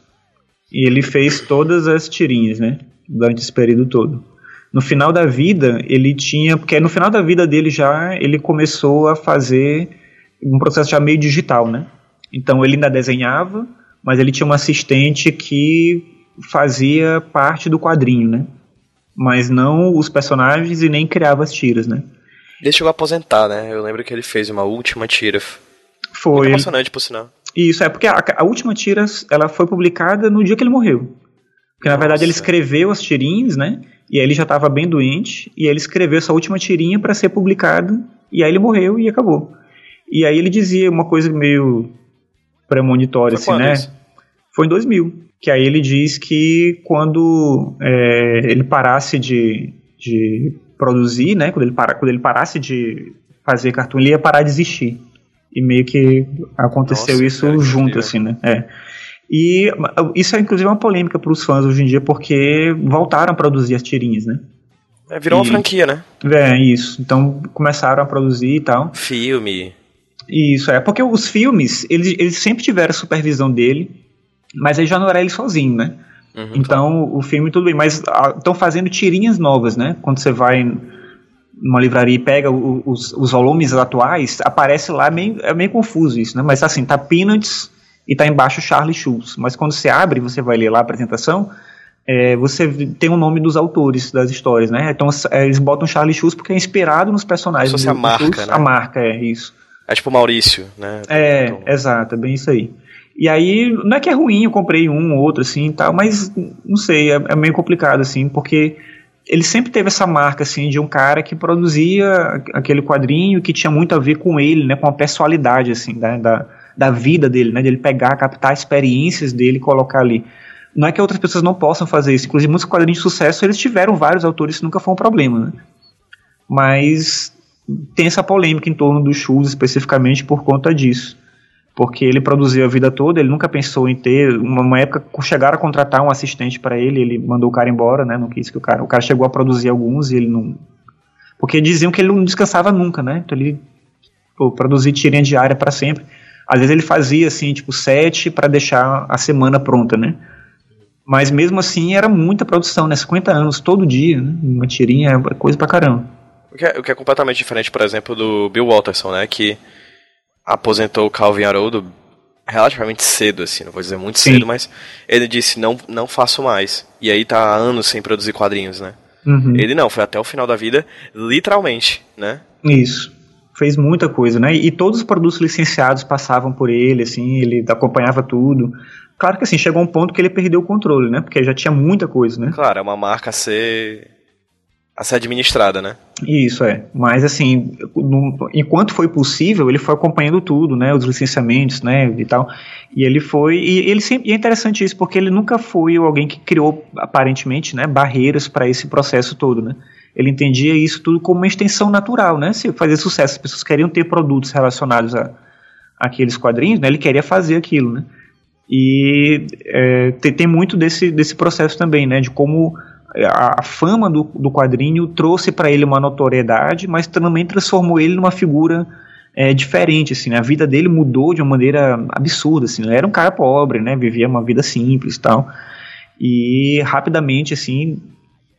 E ele fez todas as tirinhas, né? Durante esse período todo. No final da vida, ele tinha. Porque no final da vida dele já ele começou a fazer um processo já meio digital, né? Então ele ainda desenhava, mas ele tinha um assistente que fazia parte do quadrinho, né? Mas não os personagens e nem criava as tiras, né? Ele chegou a aposentar, né? Eu lembro que ele fez uma última tira. Foi. Muito emocionante, por sinal. Isso, é porque a, a, última tira ela foi publicada no dia que ele morreu. Porque na verdade ele escreveu as tirinhas, né? E aí ele já estava bem doente, e aí ele escreveu essa última tirinha para ser publicada, e aí ele morreu e acabou. E aí ele dizia uma coisa meio premonitória, assim, né? Isso? Foi em 2000. Que aí ele diz que quando é, ele parasse de, de produzir, né? Quando ele, para, quando ele parasse de fazer cartoon, ele ia parar de existir. E meio que aconteceu Nossa, isso junto, assim, né? É. E isso é inclusive uma polêmica para os fãs hoje em dia, porque voltaram a produzir as tirinhas, né? É, virou e, uma franquia, né? É, isso. Então começaram a produzir e tal. Filme. Isso, é. Porque os filmes, eles, eles sempre tiveram a supervisão dele, mas aí já não era ele sozinho, né? Uhum, então, tá. o filme tudo bem, mas estão ah, fazendo tirinhas novas, né? Quando você vai numa livraria e pega os, os volumes atuais, aparece lá, meio, é meio confuso isso, né? Mas assim, tá Peanuts e tá embaixo Charlie Schultz. Mas quando você abre, você vai ler lá a apresentação, é, você tem o nome dos autores das histórias, né? Então é, eles botam Charlie Schultz porque é inspirado nos personagens. Como se a marca, Schultz, né? A marca, é isso. É tipo Maurício, né? É, então... exato, é bem isso aí. E aí, não é que é ruim, eu comprei um ou outro assim tal, mas não sei, é, é, meio complicado assim, porque ele sempre teve essa marca assim de um cara que produzia aquele quadrinho que tinha muito a ver com ele, né, com a personalidade assim, né, da, da vida dele, né, de ele pegar, captar experiências dele e colocar ali. Não é que outras pessoas não possam fazer isso, inclusive muitos quadrinhos de sucesso, eles tiveram vários autores, isso nunca foi um problema, né? Mas tem essa polêmica em torno do Schultz especificamente por conta disso. Porque ele produziu a vida toda, ele nunca pensou em ter. Uma, uma época chegaram a contratar um assistente para ele, ele mandou o cara embora, né? Não quis que o cara. O cara chegou a produzir alguns e ele não. Porque diziam que ele não descansava nunca, né? Então ele pô, produzia tirinha diária para sempre. Às vezes ele fazia assim, tipo, sete para deixar a semana pronta, né? Mas mesmo assim era muita produção, né? 50 anos todo dia, né? Uma tirinha é coisa pra caramba. O que, é, o que é completamente diferente, por exemplo, do Bill Walterson, né? Que aposentou o Calvin Haroldo relativamente cedo, assim, não vou dizer muito Sim. cedo, mas ele disse, não, não faço mais. E aí tá há anos sem produzir quadrinhos, né? Uhum. Ele não, foi até o final da vida, literalmente, né? Isso. Fez muita coisa, né? E todos os produtos licenciados passavam por ele, assim, ele acompanhava tudo. Claro que assim, chegou um ponto que ele perdeu o controle, né? Porque já tinha muita coisa, né? Claro, é uma marca a ser a ser administrada, né? Isso é. Mas assim, no, enquanto foi possível, ele foi acompanhando tudo, né? Os licenciamentos, né? E tal. E ele foi. E ele sempre. E é interessante isso, porque ele nunca foi alguém que criou, aparentemente, né, barreiras para esse processo todo, né? Ele entendia isso tudo como uma extensão natural, né? Se fazer sucesso, as pessoas queriam ter produtos relacionados a, aqueles quadrinhos, né? Ele queria fazer aquilo, né? E é, tem, tem muito desse, desse processo também, né? De como a, fama do, do quadrinho trouxe para ele uma notoriedade, mas também transformou ele numa figura é, diferente, assim, né? A vida dele mudou de uma maneira absurda, assim. Ele era um cara pobre, né? Vivia uma vida simples, tal. E rapidamente, assim,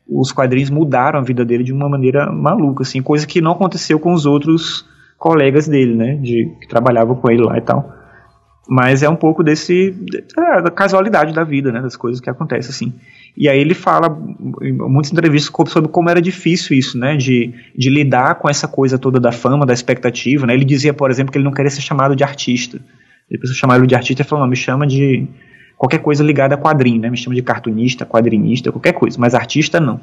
os quadrinhos mudaram a vida dele de uma maneira maluca, assim, coisa que não aconteceu com os outros colegas dele, né? De que trabalhavam com ele lá e tal. Mas é um pouco desse é, da casualidade da vida, né? Das coisas que acontecem assim. E aí ele fala em muitas entrevistas sobre como era difícil isso, né? De, de lidar com essa coisa toda da fama, da expectativa, né? Ele dizia, por exemplo, que ele não queria ser chamado de artista. Depois eu chamar ele de artista, ele falou, não, me chama de qualquer coisa ligada a quadrinho, né? Me chama de cartunista, quadrinista, qualquer coisa, mas artista não.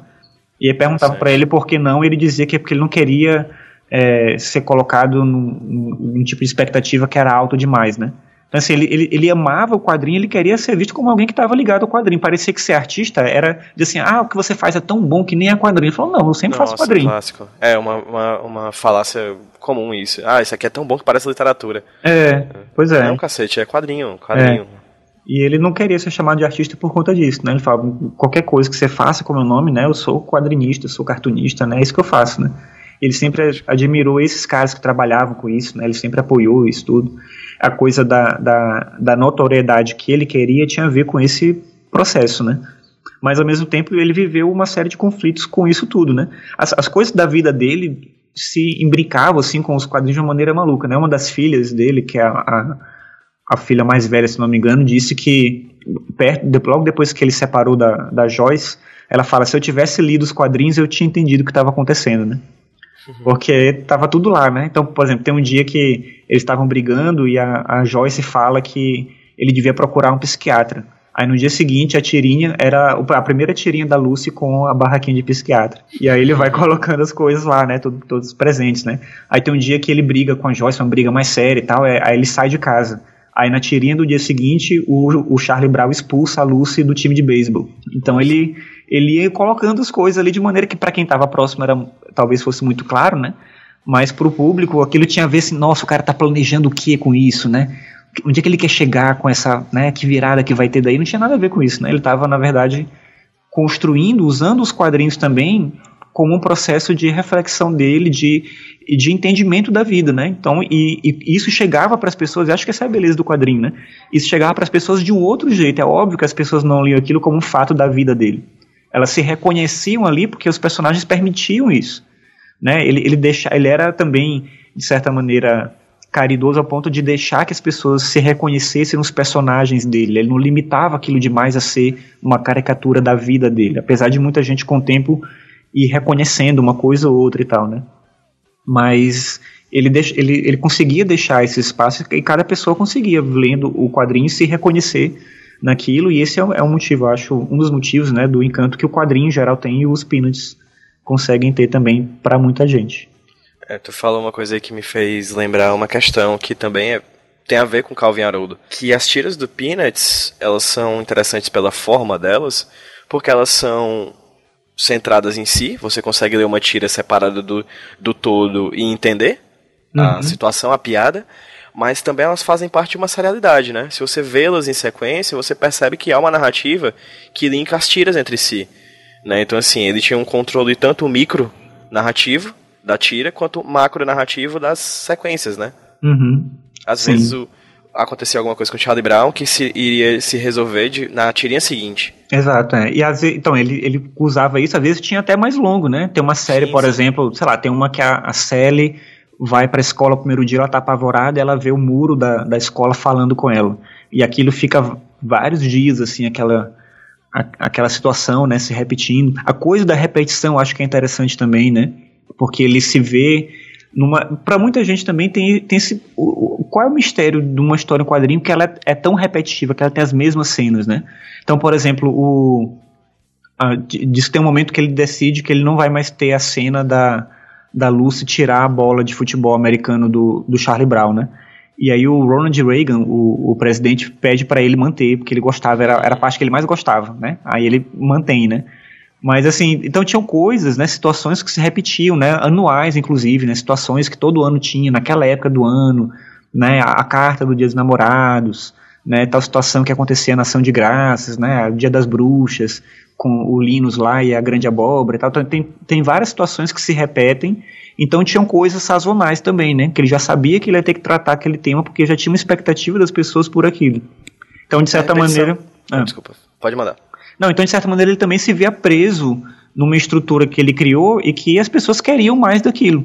E aí perguntava para ele por que não, e ele dizia que é porque ele não queria é, ser colocado num, num tipo de expectativa que era alto demais, né? Então, assim, ele, ele, ele, amava o quadrinho, ele queria ser visto como alguém que estava ligado ao quadrinho. Parecia que ser artista era de assim, ah, o que você faz é tão bom que nem é quadrinho. Ele falou, não, eu sempre Nossa, faço quadrinho. Clássico. É uma, uma, uma falácia comum isso. Ah, isso aqui é tão bom que parece literatura. É, pois é. É um cacete, é quadrinho, quadrinho. É. E ele não queria ser chamado de artista por conta disso, né? Ele fala, qualquer coisa que você faça com o meu nome, né? Eu sou quadrinista, sou cartunista, né? É isso que eu faço, né? Ele sempre admirou esses caras que trabalhavam com isso, né? Ele sempre apoiou isso tudo a coisa da, da, da notoriedade que ele queria tinha a ver com esse processo, né? Mas ao mesmo tempo ele viveu uma série de conflitos com isso tudo, né? As, as coisas da vida dele se imbricavam assim com os quadrinhos de uma maneira maluca, né? Uma das filhas dele, que é a, a, a filha mais velha, se não me engano, disse que perto, logo depois que ele separou da, da Joyce, ela fala: se eu tivesse lido os quadrinhos, eu tinha entendido o que estava acontecendo, né? Porque tava tudo lá, né? Então, por exemplo, tem um dia que eles estavam brigando e a, a Joyce fala que ele devia procurar um psiquiatra. Aí no dia seguinte a tirinha era a primeira tirinha da Lucy com a barraquinha de psiquiatra. E aí ele vai colocando as coisas lá, né? Todo, todos presentes, né? Aí tem um dia que ele briga com a Joyce, uma briga mais séria e tal, é, aí ele sai de casa. Aí na tirinha do dia seguinte, o, o Charlie Brown expulsa a Lucy do time de beisebol. Então ele, ele ia colocando as coisas ali de maneira que para quem estava próximo era talvez fosse muito claro, né? Mas para o público aquilo tinha a ver assim, nossa, o cara tá planejando o que com isso, né? onde é que ele quer chegar com essa, né, que virada que vai ter daí, não tinha nada a ver com isso, né? Ele estava, na verdade, construindo, usando os quadrinhos também como um processo de reflexão dele, de, de entendimento da vida, né? Então, e, e isso chegava para as pessoas, acho que essa é a beleza do quadrinho, né? Isso chegava para as pessoas de um outro jeito. É óbvio que as pessoas não liam aquilo como um fato da vida dele. Elas se reconheciam ali porque os personagens permitiam isso, né? Ele, ele, deixa, ele era também, de certa maneira, caridoso a ponto de deixar que as pessoas se reconhecessem nos personagens dele. Ele não limitava aquilo demais a ser uma caricatura da vida dele, apesar de muita gente com o tempo ir reconhecendo uma coisa ou outra e tal, né? Mas ele, deix, ele, ele conseguia deixar esse espaço e cada pessoa conseguia, lendo o quadrinho, se reconhecer naquilo, e esse é, é um motivo, acho, um dos motivos, né, do encanto que o quadrinho em geral tem e os Peanuts conseguem ter também para muita gente. É, tu falou uma coisa aí que me fez lembrar uma questão que também é, tem a ver com Calvin Haroldo. Que as tiras do Peanuts, elas são interessantes pela forma delas, porque elas são centradas em si, você consegue ler uma tira separada do, do todo e entender uhum. a situação, a piada, mas também elas fazem parte de uma serialidade, né? Se você vê-las em sequência, você percebe que há uma narrativa que linka as tiras entre si. Né? Então, assim, ele tinha um controle tanto micro narrativo da tira quanto macro narrativo das sequências, né? Uhum. Às Sim. vezes o, acontecia alguma coisa com o Charlie Brown que se, iria se resolver de, na tirinha seguinte. Exato, é. E às vezes, então, ele, ele usava isso, às vezes tinha até mais longo, né? Tem uma série, sim, por sim. exemplo, sei lá, tem uma que a, a Sally vai pra escola no primeiro dia, ela tá apavorada, ela vê o muro da, da escola falando com ela. E aquilo fica vários dias, assim, aquela, a, aquela situação, né, se repetindo. A coisa da repetição acho que é interessante também, né? porque ele se vê numa para muita gente também tem, tem esse o, qual é o mistério de uma história em quadrinho que ela é, é, tão repetitiva que ela tem as mesmas cenas né então por exemplo o a, diz que tem um momento que ele decide que ele não vai mais ter a cena da da Lucy tirar a bola de futebol americano do, do Charlie Brown né? E aí o Ronald Reagan o, o presidente pede para ele manter porque ele gostava era, era a parte que ele mais gostava né? Aí ele mantém né? Mas assim, então tinham coisas, né, situações que se repetiam, né, anuais inclusive, né, situações que todo ano tinha naquela época do ano, né, a, a carta do Dia dos Namorados, né, tal situação que acontecia na Ação de Graças, né, o Dia das Bruxas, com o Linus lá e a Grande Abóbora e tal. Então, tem, tem várias situações que se repetem, então tinham coisas sazonais também, né, que ele já sabia que ele ia ter que tratar aquele tema porque já tinha uma expectativa das pessoas por aquilo. Então, de certa maneira... Ah, desculpa, pode mandar. Não, então de certa maneira ele também se via preso numa estrutura que ele criou e que as pessoas queriam mais daquilo.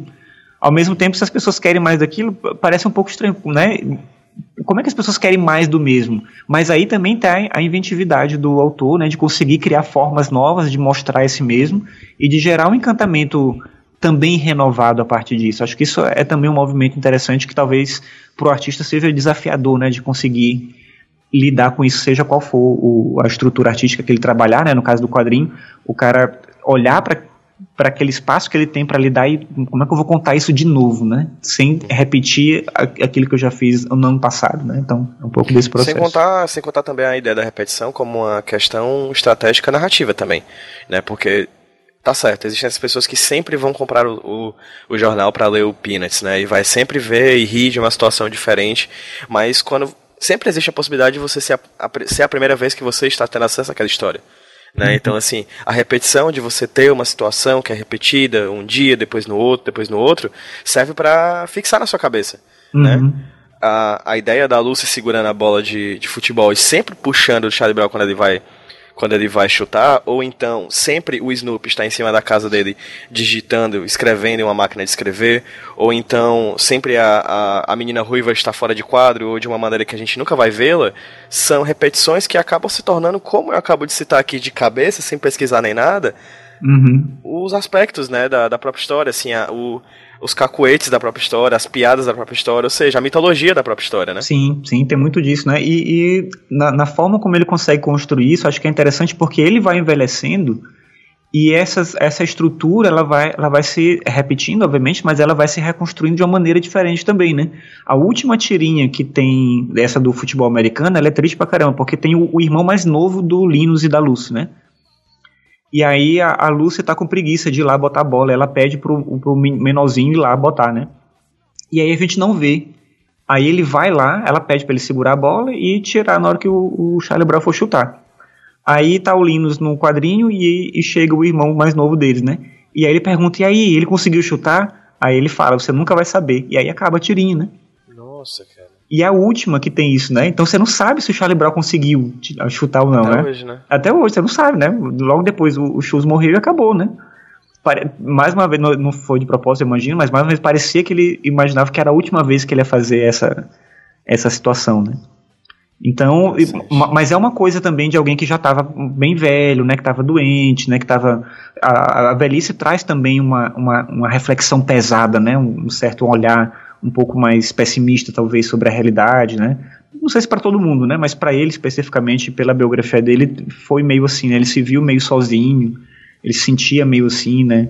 Ao mesmo tempo, se as pessoas querem mais daquilo, parece um pouco estranho, né? Como é que as pessoas querem mais do mesmo? Mas aí também está a inventividade do autor, né, de conseguir criar formas novas de mostrar esse mesmo e de gerar um encantamento também renovado a partir disso. Acho que isso é também um movimento interessante que talvez para o artista seja desafiador, né, de conseguir lidar com isso, seja qual for o, a estrutura artística que ele trabalhar, né, no caso do quadrinho, o cara olhar para para aquele espaço que ele tem para lidar e como é que eu vou contar isso de novo, né? Sem repetir aquilo que eu já fiz no ano passado, né? Então, é um pouco desse processo. Sem contar, sem contar também a ideia da repetição como uma questão estratégica narrativa também, né? Porque tá certo, existem as pessoas que sempre vão comprar o, o, o jornal para ler o Peanuts, né? E vai sempre ver e rir de uma situação diferente, mas quando sempre existe a possibilidade de você ser a, a, ser a primeira vez que você está tendo acesso àquela história. Né? Uhum. Então, assim, a repetição de você ter uma situação que é repetida um dia, depois no outro, depois no outro, serve para fixar na sua cabeça. Né? Uhum. Né? A, a ideia da Lucy segurando a bola de, de futebol e sempre puxando o Charlie Brown quando ele vai quando ele vai chutar, ou então sempre o Snoopy está em cima da casa dele digitando, escrevendo em uma máquina de escrever, ou então sempre a, a, a menina ruiva está fora de quadro, ou de uma maneira que a gente nunca vai vê-la, são repetições que acabam se tornando, como eu acabo de citar aqui de cabeça, sem pesquisar nem nada, uhum. os aspectos, né, da, da própria história, assim, a, o, os cacuetes da própria história, as piadas da própria história, ou seja, a mitologia da própria história, né? Sim, sim, tem muito disso, né? E, e na, na, forma como ele consegue construir isso, acho que é interessante porque ele vai envelhecendo e essas, essa estrutura ela vai, ela vai se repetindo, obviamente, mas ela vai se reconstruindo de uma maneira diferente também, né? A última tirinha que tem dessa do futebol americano, ela é triste pra caramba, porque tem o, o irmão mais novo do Linus e da Lucy, né? E aí a, a Lúcia tá com preguiça de ir lá botar a bola. Ela pede pro, pro menorzinho ir lá botar, né? E aí a gente não vê. Aí ele vai lá, ela pede para ele segurar a bola e tirar na hora que o, o Charlie Brown for chutar. Aí tá o Linus no quadrinho e, e, chega o irmão mais novo deles, né? E aí ele pergunta, e aí, ele conseguiu chutar? Aí ele fala, você nunca vai saber. E aí acaba a tirinha, né? Nossa, cara. E é a última que tem isso, né? Então você não sabe se o Charlie Brown conseguiu chutar ou não, Até né? Hoje, né? Até hoje, você não sabe, né? Logo depois o, o Schultz morreu e acabou, né? Mais uma vez, não foi de propósito, eu imagino, mas mais uma vez parecia que ele imaginava que era a última vez que ele ia fazer essa, essa situação, né? Então, mas é uma coisa também de alguém que já estava bem velho, né, que estava doente, né, que estava a, a, velhice traz também uma, uma, uma reflexão pesada, né, um, um certo olhar um pouco mais pessimista, talvez, sobre a realidade, né? Não sei se para todo mundo, né? Mas para ele, especificamente, pela biografia dele, foi meio assim, né? Ele se viu meio sozinho, ele se sentia meio assim, né?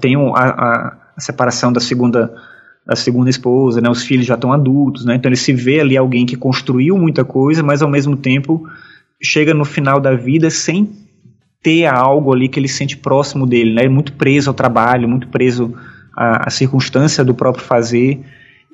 Tem a, a, a separação da segunda da segunda esposa, né? Os filhos já estão adultos, né? Então ele se vê ali alguém que construiu muita coisa, mas ao mesmo tempo chega no final da vida sem ter algo ali que ele sente próximo dele, né? Muito preso ao trabalho, muito preso a, a circunstância do próprio fazer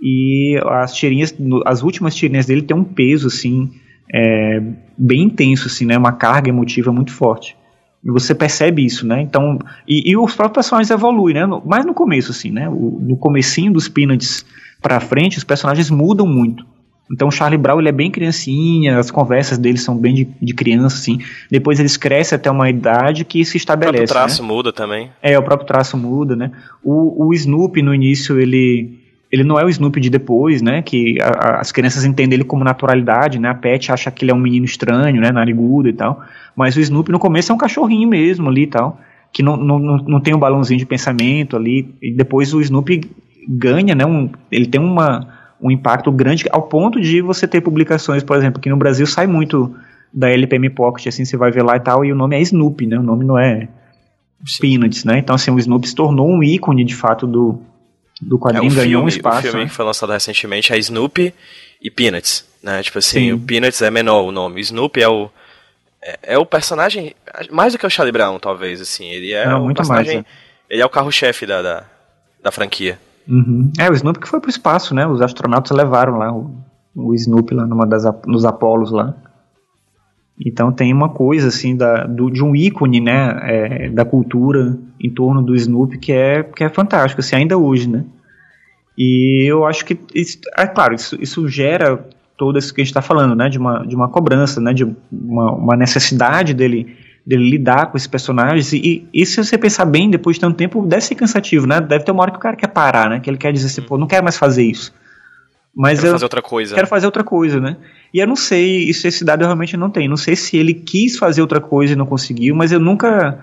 e as tirinhas, as últimas tirinhas dele tem um peso assim é, bem intenso, assim, né? Uma carga emotiva muito forte. E você percebe isso, né? Então, e, e os próprios personagens evoluem, né? Mas no começo, assim, né? O, no comecinho dos Peanuts para frente, os personagens mudam muito. Então o Charlie Brown ele é bem criancinha, as conversas dele são bem de, de criança, assim. Depois eles crescem até uma idade que se estabelece. O próprio traço né? muda também. É, o próprio traço muda, né? O, o Snoopy no início ele ele não é o Snoopy de depois, né? Que a, a, as crianças entendem ele como naturalidade, né? A Pet acha que ele é um menino estranho, né? Narigudo e tal. Mas o Snoopy no começo é um cachorrinho mesmo ali e tal. Que não, não, não, não tem um balãozinho de pensamento ali. E depois o Snoopy ganha, né? Um, ele tem uma um impacto grande ao ponto de você ter publicações, por exemplo, que no Brasil sai muito da LPM Pocket, assim, você vai ver lá e tal, e o nome é Snoopy, né? O nome não é Sim. Peanuts, né? Então, assim, o Snoopy se tornou um ícone, de fato, do, do quadrinho, é, ganhou filme, um espaço. O filme né? que foi lançado recentemente é Snoopy e Peanuts, né? Tipo assim, Sim. o Peanuts é menor o nome, o Snoopy é o é, é, o personagem mais do que o Charlie Brown, talvez, assim, ele é não, o personagem, mais, é. ele é o carro-chefe da, da, da franquia. Uhum. É, o Snoopy que foi pro espaço, né? Os astronautas levaram lá o, o Snoopy lá numa das, nos Apolos lá. Então tem uma coisa assim da, do, de um ícone, né, é, da cultura em torno do Snoopy que é que é fantástico, assim, ainda hoje, né? E eu acho que isso, é claro, isso, isso gera todo isso que a gente está falando, né, de uma, de uma cobrança, né, de uma, uma necessidade dele dele lidar com esses personagens. E, e, se você pensar bem, depois de tanto tempo, deve ser cansativo, né? Deve ter uma hora que o cara quer parar, né? Que ele quer dizer assim, pô, não quero mais fazer isso. Mas quero eu fazer outra coisa. Quero fazer outra coisa, né? E eu não sei, isso esse dado eu realmente não tenho. Não sei se ele quis fazer outra coisa e não conseguiu, mas eu nunca.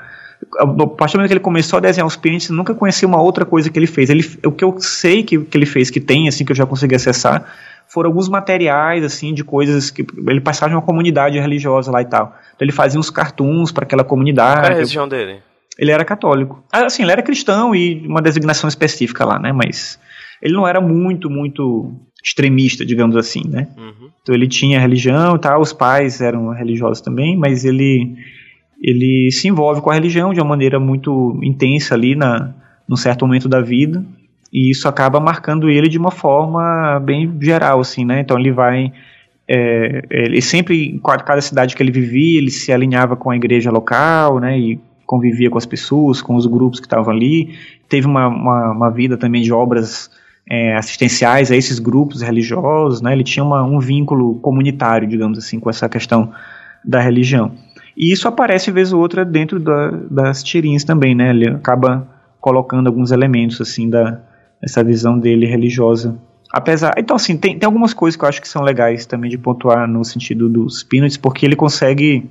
A partir do momento que ele começou a desenhar os pênis, eu nunca conheci uma outra coisa que ele fez. Ele, o que eu sei que, que ele fez, que tem, assim, que eu já consegui acessar, foram alguns materiais, assim, de coisas que. Ele passava de uma comunidade religiosa lá e tal. Então ele fazia uns cartoons para aquela comunidade. Qual é a religião dele? Ele era católico. Ah, assim, ele era cristão e uma designação específica lá, né? Mas ele não era muito, muito extremista, digamos assim, né? Uhum. Então ele tinha religião e tal, os pais eram religiosos também, mas ele ele se envolve com a religião de uma maneira muito intensa ali na num certo momento da vida e isso acaba marcando ele de uma forma bem geral, assim, né? Então ele vai é, ele sempre, em cada cidade que ele vivia, ele se alinhava com a igreja local, né, e convivia com as pessoas, com os grupos que estavam ali. Teve uma, uma, uma vida também de obras é, assistenciais a esses grupos religiosos, né, ele tinha uma, um vínculo comunitário, digamos assim, com essa questão da religião. E isso aparece vez ou outra dentro da, das tirinhas também, né, ele acaba colocando alguns elementos, assim, da, dessa visão dele religiosa Apesar. Então, assim, tem, tem algumas coisas que eu acho que são legais também de pontuar no sentido dos Peanuts, porque ele consegue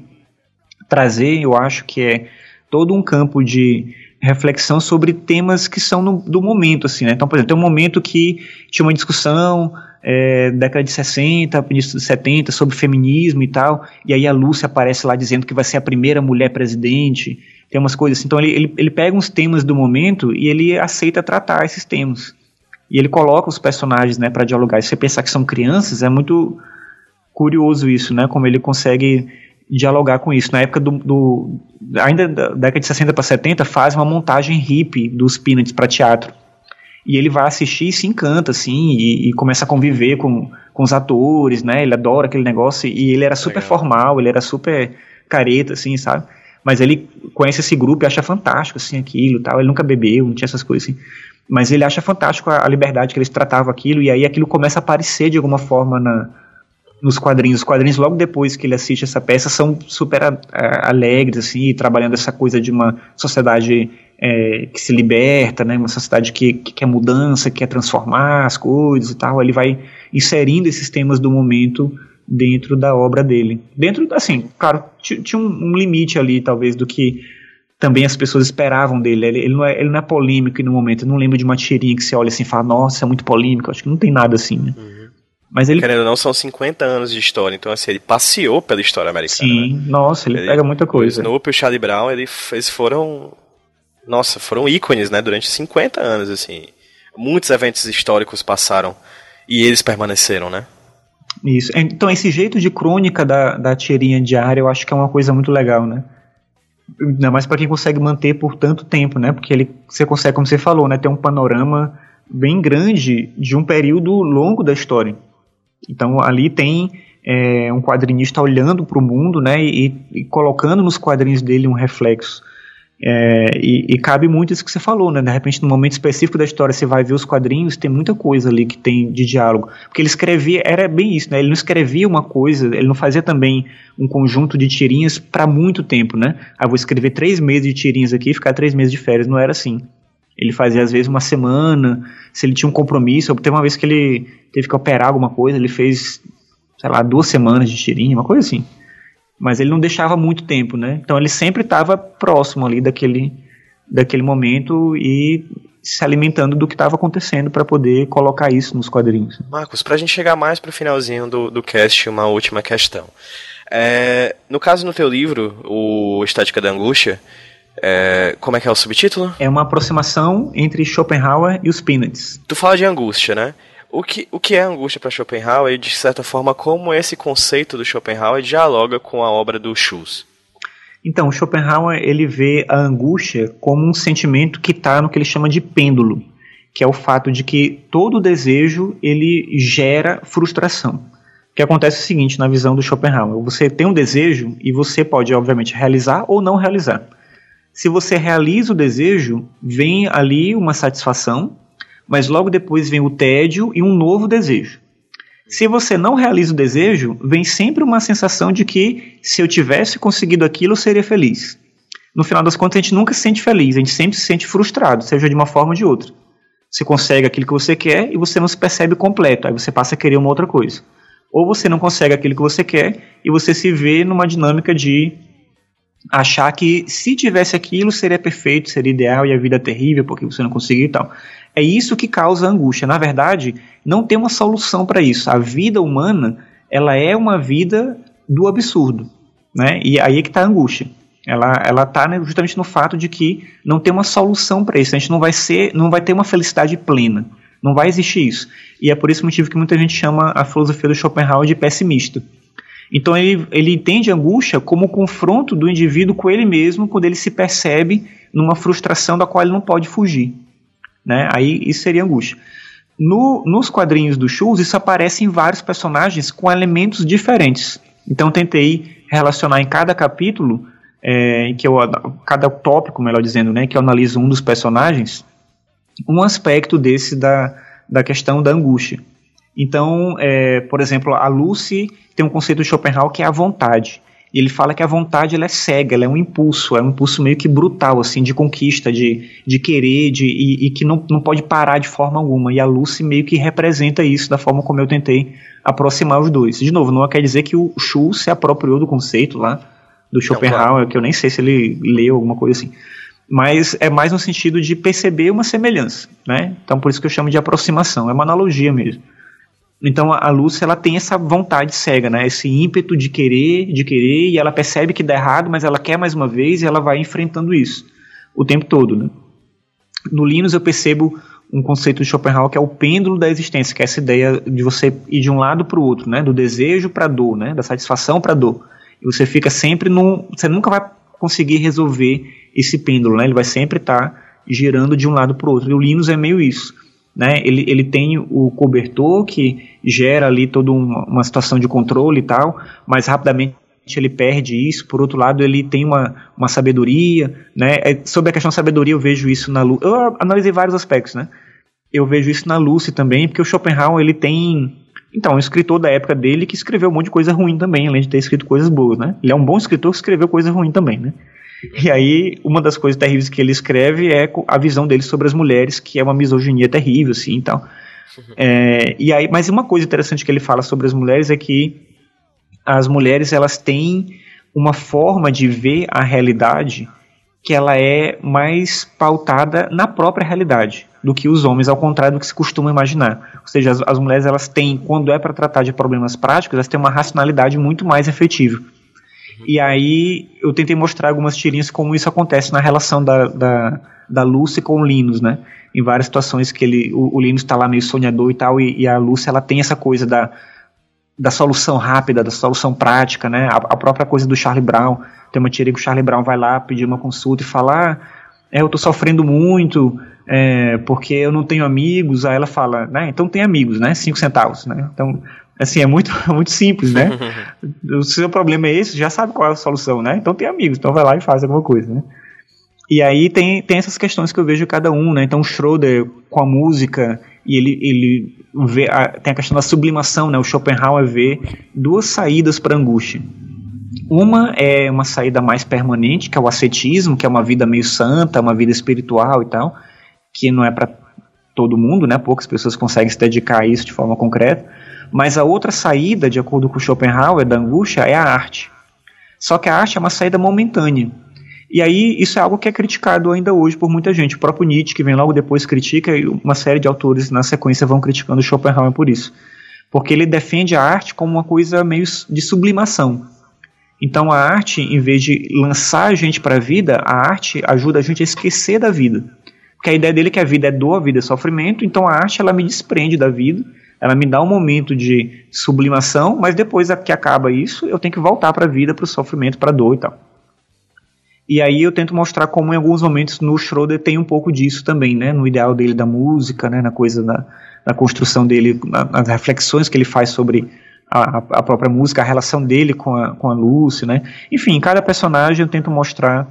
trazer, eu acho que é todo um campo de reflexão sobre temas que são no, do momento, assim, né? Então, por exemplo, tem um momento que tinha uma discussão é, década de 60, início de 70, sobre feminismo e tal, e aí a Lúcia aparece lá dizendo que vai ser a primeira mulher presidente, tem umas coisas assim. Então ele, ele, ele pega uns temas do momento e ele aceita tratar esses temas. E ele coloca os personagens, né, para dialogar. E se você pensar que são crianças, é muito curioso isso, né, como ele consegue dialogar com isso. Na época do, do ainda da década de 60 para 70, faz uma montagem hippie dos Peanuts para teatro. E ele vai assistir e se encanta, assim, e, e, começa a conviver com, com os atores, né? Ele adora aquele negócio, e ele era super Legal. formal, ele era super careta, assim, sabe? Mas ele conhece esse grupo e acha fantástico, assim, aquilo tal. Ele nunca bebeu, não tinha essas coisas, assim. Mas ele acha fantástico a, a liberdade que eles tratavam aquilo, e aí aquilo começa a aparecer de alguma forma na, nos quadrinhos. Os quadrinhos, logo depois que ele assiste essa peça, são super a, a, alegres, assim, trabalhando essa coisa de uma sociedade é, que se liberta, né, uma sociedade que, que quer mudança, que quer transformar as coisas e tal. Ele vai inserindo esses temas do momento dentro da obra dele. Dentro, assim, claro, tinha um, limite ali, talvez, do que também as pessoas esperavam dele. Ele, ele, não, é, ele não é polêmico no momento. Eu não lembro de uma tirinha que você olha assim e fala, nossa, é muito polêmico. Acho que não tem nada assim, né? Uhum. Mas ele... Querendo ou não, são 50 anos de história, então assim, ele passeou pela história americana. Sim, né? nossa, ele, ele, pega muita coisa. O Snoopy e o Charlie Brown, ele, eles foram, nossa, foram ícones, né, durante 50 anos, assim. Muitos eventos históricos passaram e eles permaneceram, né? Isso. Então, esse jeito de crônica da, da tirinha diária, eu acho que é uma coisa muito legal, né? Ainda mais para quem consegue manter por tanto tempo, né? Porque ele, você consegue, como você falou, né, ter um panorama bem grande de um período longo da história. Então ali tem é, um quadrinista olhando para o mundo, né, e, e, colocando nos quadrinhos dele um reflexo. É, e, e, cabe muito isso que você falou, né? De repente, no momento específico da história, você vai ver os quadrinhos, tem muita coisa ali que tem de diálogo. Porque ele escrevia, era bem isso, né? Ele não escrevia uma coisa, ele não fazia também um conjunto de tirinhas para muito tempo, né? Ah, vou escrever três meses de tirinhas aqui e ficar três meses de férias. Não era assim. Ele fazia às vezes uma semana, se ele tinha um compromisso, teve uma vez que ele teve que operar alguma coisa, ele fez, sei lá, duas semanas de tirinha, uma coisa assim. Mas ele não deixava muito tempo, né? Então ele sempre estava próximo ali daquele, daquele momento e se alimentando do que estava acontecendo para poder colocar isso nos quadrinhos. Marcos, para a gente chegar mais para o finalzinho do, do cast, uma última questão. É, no caso, no teu livro, o Estética da Angústia, é, como é que é o subtítulo? É uma aproximação entre Schopenhauer e os Peanuts. Tu fala de angústia, né? O que, o que é angústia para Schopenhauer e, de certa forma, como esse conceito do Schopenhauer dialoga com a obra do Schultz? Então, Schopenhauer ele vê a angústia como um sentimento que está no que ele chama de pêndulo, que é o fato de que todo desejo ele gera frustração. O que acontece é o seguinte na visão do Schopenhauer: você tem um desejo e você pode, obviamente, realizar ou não realizar. Se você realiza o desejo, vem ali uma satisfação, mas logo depois vem o tédio e um novo desejo. Se você não realiza o desejo, vem sempre uma sensação de que se eu tivesse conseguido aquilo, eu seria feliz. No final das contas, a gente nunca se sente feliz, a gente sempre se sente frustrado, seja de uma forma ou de outra. Você consegue aquilo que você quer e você não se percebe completo, aí você passa a querer uma outra coisa. Ou você não consegue aquilo que você quer e você se vê numa dinâmica de achar que se tivesse aquilo seria perfeito, seria ideal e a vida é terrível porque você não conseguiu e tal. É isso que causa angústia. Na verdade, não tem uma solução para isso. A vida humana, ela é uma vida do absurdo, né? E aí é que está a angústia. Ela ela está né, justamente no fato de que não tem uma solução para isso. A gente não vai ser, não vai ter uma felicidade plena. Não vai existir isso. E é por esse motivo que muita gente chama a filosofia do Schopenhauer de pessimista então ele, ele entende angústia como o confronto do indivíduo com ele mesmo quando ele se percebe numa frustração da qual ele não pode fugir. Né? Aí isso seria angústia. No, nos quadrinhos do Schultz, isso aparece em vários personagens com elementos diferentes. Então tentei relacionar em cada capítulo, é, que eu, cada tópico, melhor dizendo, né, que eu analiso um dos personagens, um aspecto desse da, da questão da angústia. Então, é, por exemplo, a Lucy tem um conceito de Schopenhauer que é a vontade. Ele fala que a vontade ela é cega, ela é um impulso, é um impulso meio que brutal, assim, de conquista, de, de querer, de, e, e, que não, não pode parar de forma alguma. E a Lucy meio que representa isso da forma como eu tentei aproximar os dois. De novo, não quer dizer que o Schultz se apropriou do conceito lá do Schopenhauer, Não, claro. que eu nem sei se ele leu alguma coisa assim. Mas é mais no sentido de perceber uma semelhança, né? Então por isso que eu chamo de aproximação, é uma analogia mesmo. Então a Lúcia ela tem essa vontade cega, né? Esse ímpeto de querer, de querer, e ela percebe que dá errado, mas ela quer mais uma vez e ela vai enfrentando isso o tempo todo, né? No Linus eu percebo um conceito de Schopenhauer que é o pêndulo da existência, que é essa ideia de você ir de um lado para o outro, né? Do desejo para a dor, né? Da satisfação para a dor. E você fica sempre num, você nunca vai conseguir resolver esse pêndulo, né? Ele vai sempre estar tá girando de um lado para o outro. E o Linus é meio isso. Né, ele, ele tem o cobertor que gera ali toda uma, uma situação de controle e tal, mas rapidamente ele perde isso, por outro lado ele tem uma, uma sabedoria, né, é, sobre a questão da sabedoria eu vejo isso na Lucy, eu analisei vários aspectos, né, eu vejo isso na Lucy também, porque o Schopenhauer ele tem, então, um escritor da época dele que escreveu um monte de coisa ruim também, além de ter escrito coisas boas, né, ele é um bom escritor que escreveu coisa ruim também, né, e aí, uma das coisas terríveis que ele escreve é a visão dele sobre as mulheres, que é uma misoginia terrível, assim, então. É, e aí, mas uma coisa interessante que ele fala sobre as mulheres é que as mulheres elas têm uma forma de ver a realidade que ela é mais pautada na própria realidade do que os homens, ao contrário do que se costuma imaginar. Ou seja, as, as mulheres elas têm, quando é para tratar de problemas práticos, elas têm uma racionalidade muito mais efetiva. E aí eu tentei mostrar algumas tirinhas como isso acontece na relação da, da, da Lucy com o Linus, né? Em várias situações que ele, o, o Linus está lá meio sonhador e tal, e, e a Lucy ela tem essa coisa da da solução rápida, da solução prática, né? A, a, própria coisa do Charlie Brown. Tem uma tirinha que o Charlie Brown vai lá pedir uma consulta e falar: ah, é, eu tô sofrendo muito é, porque eu não tenho amigos. Aí ela fala, né? Então tem amigos, né? Cinco centavos, né? Então, assim, é muito, muito simples, né? o seu problema é esse, já sabe qual é a solução, né? Então tem amigos, então vai lá e faz alguma coisa, né? E aí tem, tem essas questões que eu vejo cada um, né? Então o Schroeder com a música e ele, ele vê a, tem a questão da sublimação, né? O Schopenhauer vê duas saídas para a angústia. Uma é uma saída mais permanente, que é o ascetismo, que é uma vida meio santa, uma vida espiritual e tal, que não é para todo mundo, né? Poucas pessoas conseguem se dedicar a isso de forma concreta. Mas a outra saída, de acordo com Schopenhauer, da angústia, é a arte. Só que a arte é uma saída momentânea. E aí, isso é algo que é criticado ainda hoje por muita gente. O próprio Nietzsche, que vem logo depois, critica, e uma série de autores na sequência vão criticando Schopenhauer por isso. Porque ele defende a arte como uma coisa meio de sublimação. Então, a arte, em vez de lançar a gente para a vida, a arte ajuda a gente a esquecer da vida. Porque a ideia dele é que a vida é dor, a vida é sofrimento, então a arte ela me desprende da vida, ela me dá um momento de sublimação, mas depois que acaba isso, eu tenho que voltar para a vida, para o sofrimento, para a dor e tal. E aí eu tento mostrar como em alguns momentos no Schroeder tem um pouco disso também, né? No ideal dele da música, né? Na coisa da, na construção dele, na, nas reflexões que ele faz sobre a, a, própria música, a relação dele com a, com a Lucy, né? Enfim, cada personagem eu tento mostrar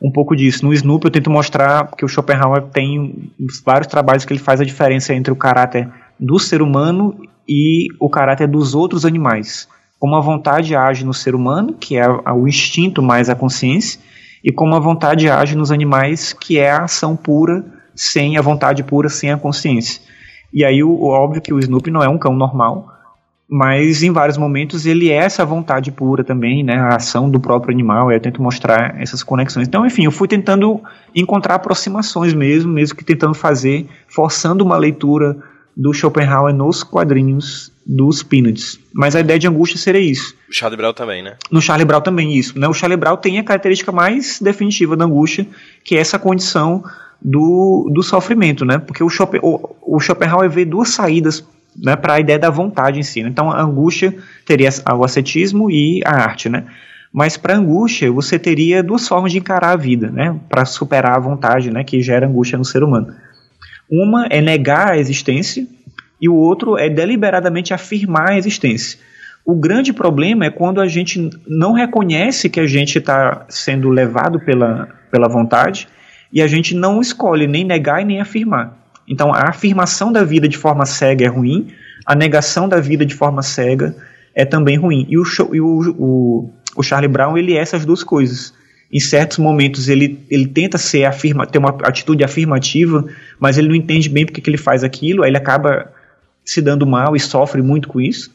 um pouco disso. No Snoop eu tento mostrar que o Schopenhauer tem vários trabalhos que ele faz a diferença entre o caráter do ser humano e o caráter dos outros animais. Como a vontade age no ser humano, que é o instinto mais a consciência, e como a vontade age nos animais, que é a ação pura, sem a vontade pura, sem a consciência. E aí, o, óbvio que o Snoopy não é um cão normal, mas em vários momentos ele é essa vontade pura também, né, a ação do próprio animal, eu tento mostrar essas conexões. Então, enfim, eu fui tentando encontrar aproximações mesmo, mesmo que tentando fazer, forçando uma leitura do Schopenhauer nos quadrinhos dos Peanuts. Mas a ideia de angústia seria isso. O Charlie Brown também, né? No Charlie Brown também isso. Né? O Charlie Brown tem a característica mais definitiva da angústia, que é essa condição do, do sofrimento, né? Porque o, Schopen, o, o Schopenhauer vê duas saídas né, para a ideia da vontade em si. Né? Então a angústia teria o ascetismo e a arte, né? Mas para angústia você teria duas formas de encarar a vida, né? Para superar a vontade, né? Que gera angústia no ser humano. Uma é negar a existência e o outro é deliberadamente afirmar a existência. O grande problema é quando a gente não reconhece que a gente está sendo levado pela, pela vontade e a gente não escolhe nem negar e nem afirmar. Então, a afirmação da vida de forma cega é ruim, a negação da vida de forma cega é também ruim. E o, e o, o, o Charlie Brown ele é essas duas coisas em certos momentos ele, ele tenta ser afirma, ter uma atitude afirmativa, mas ele não entende bem porque que ele faz aquilo, aí ele acaba se dando mal e sofre muito com isso.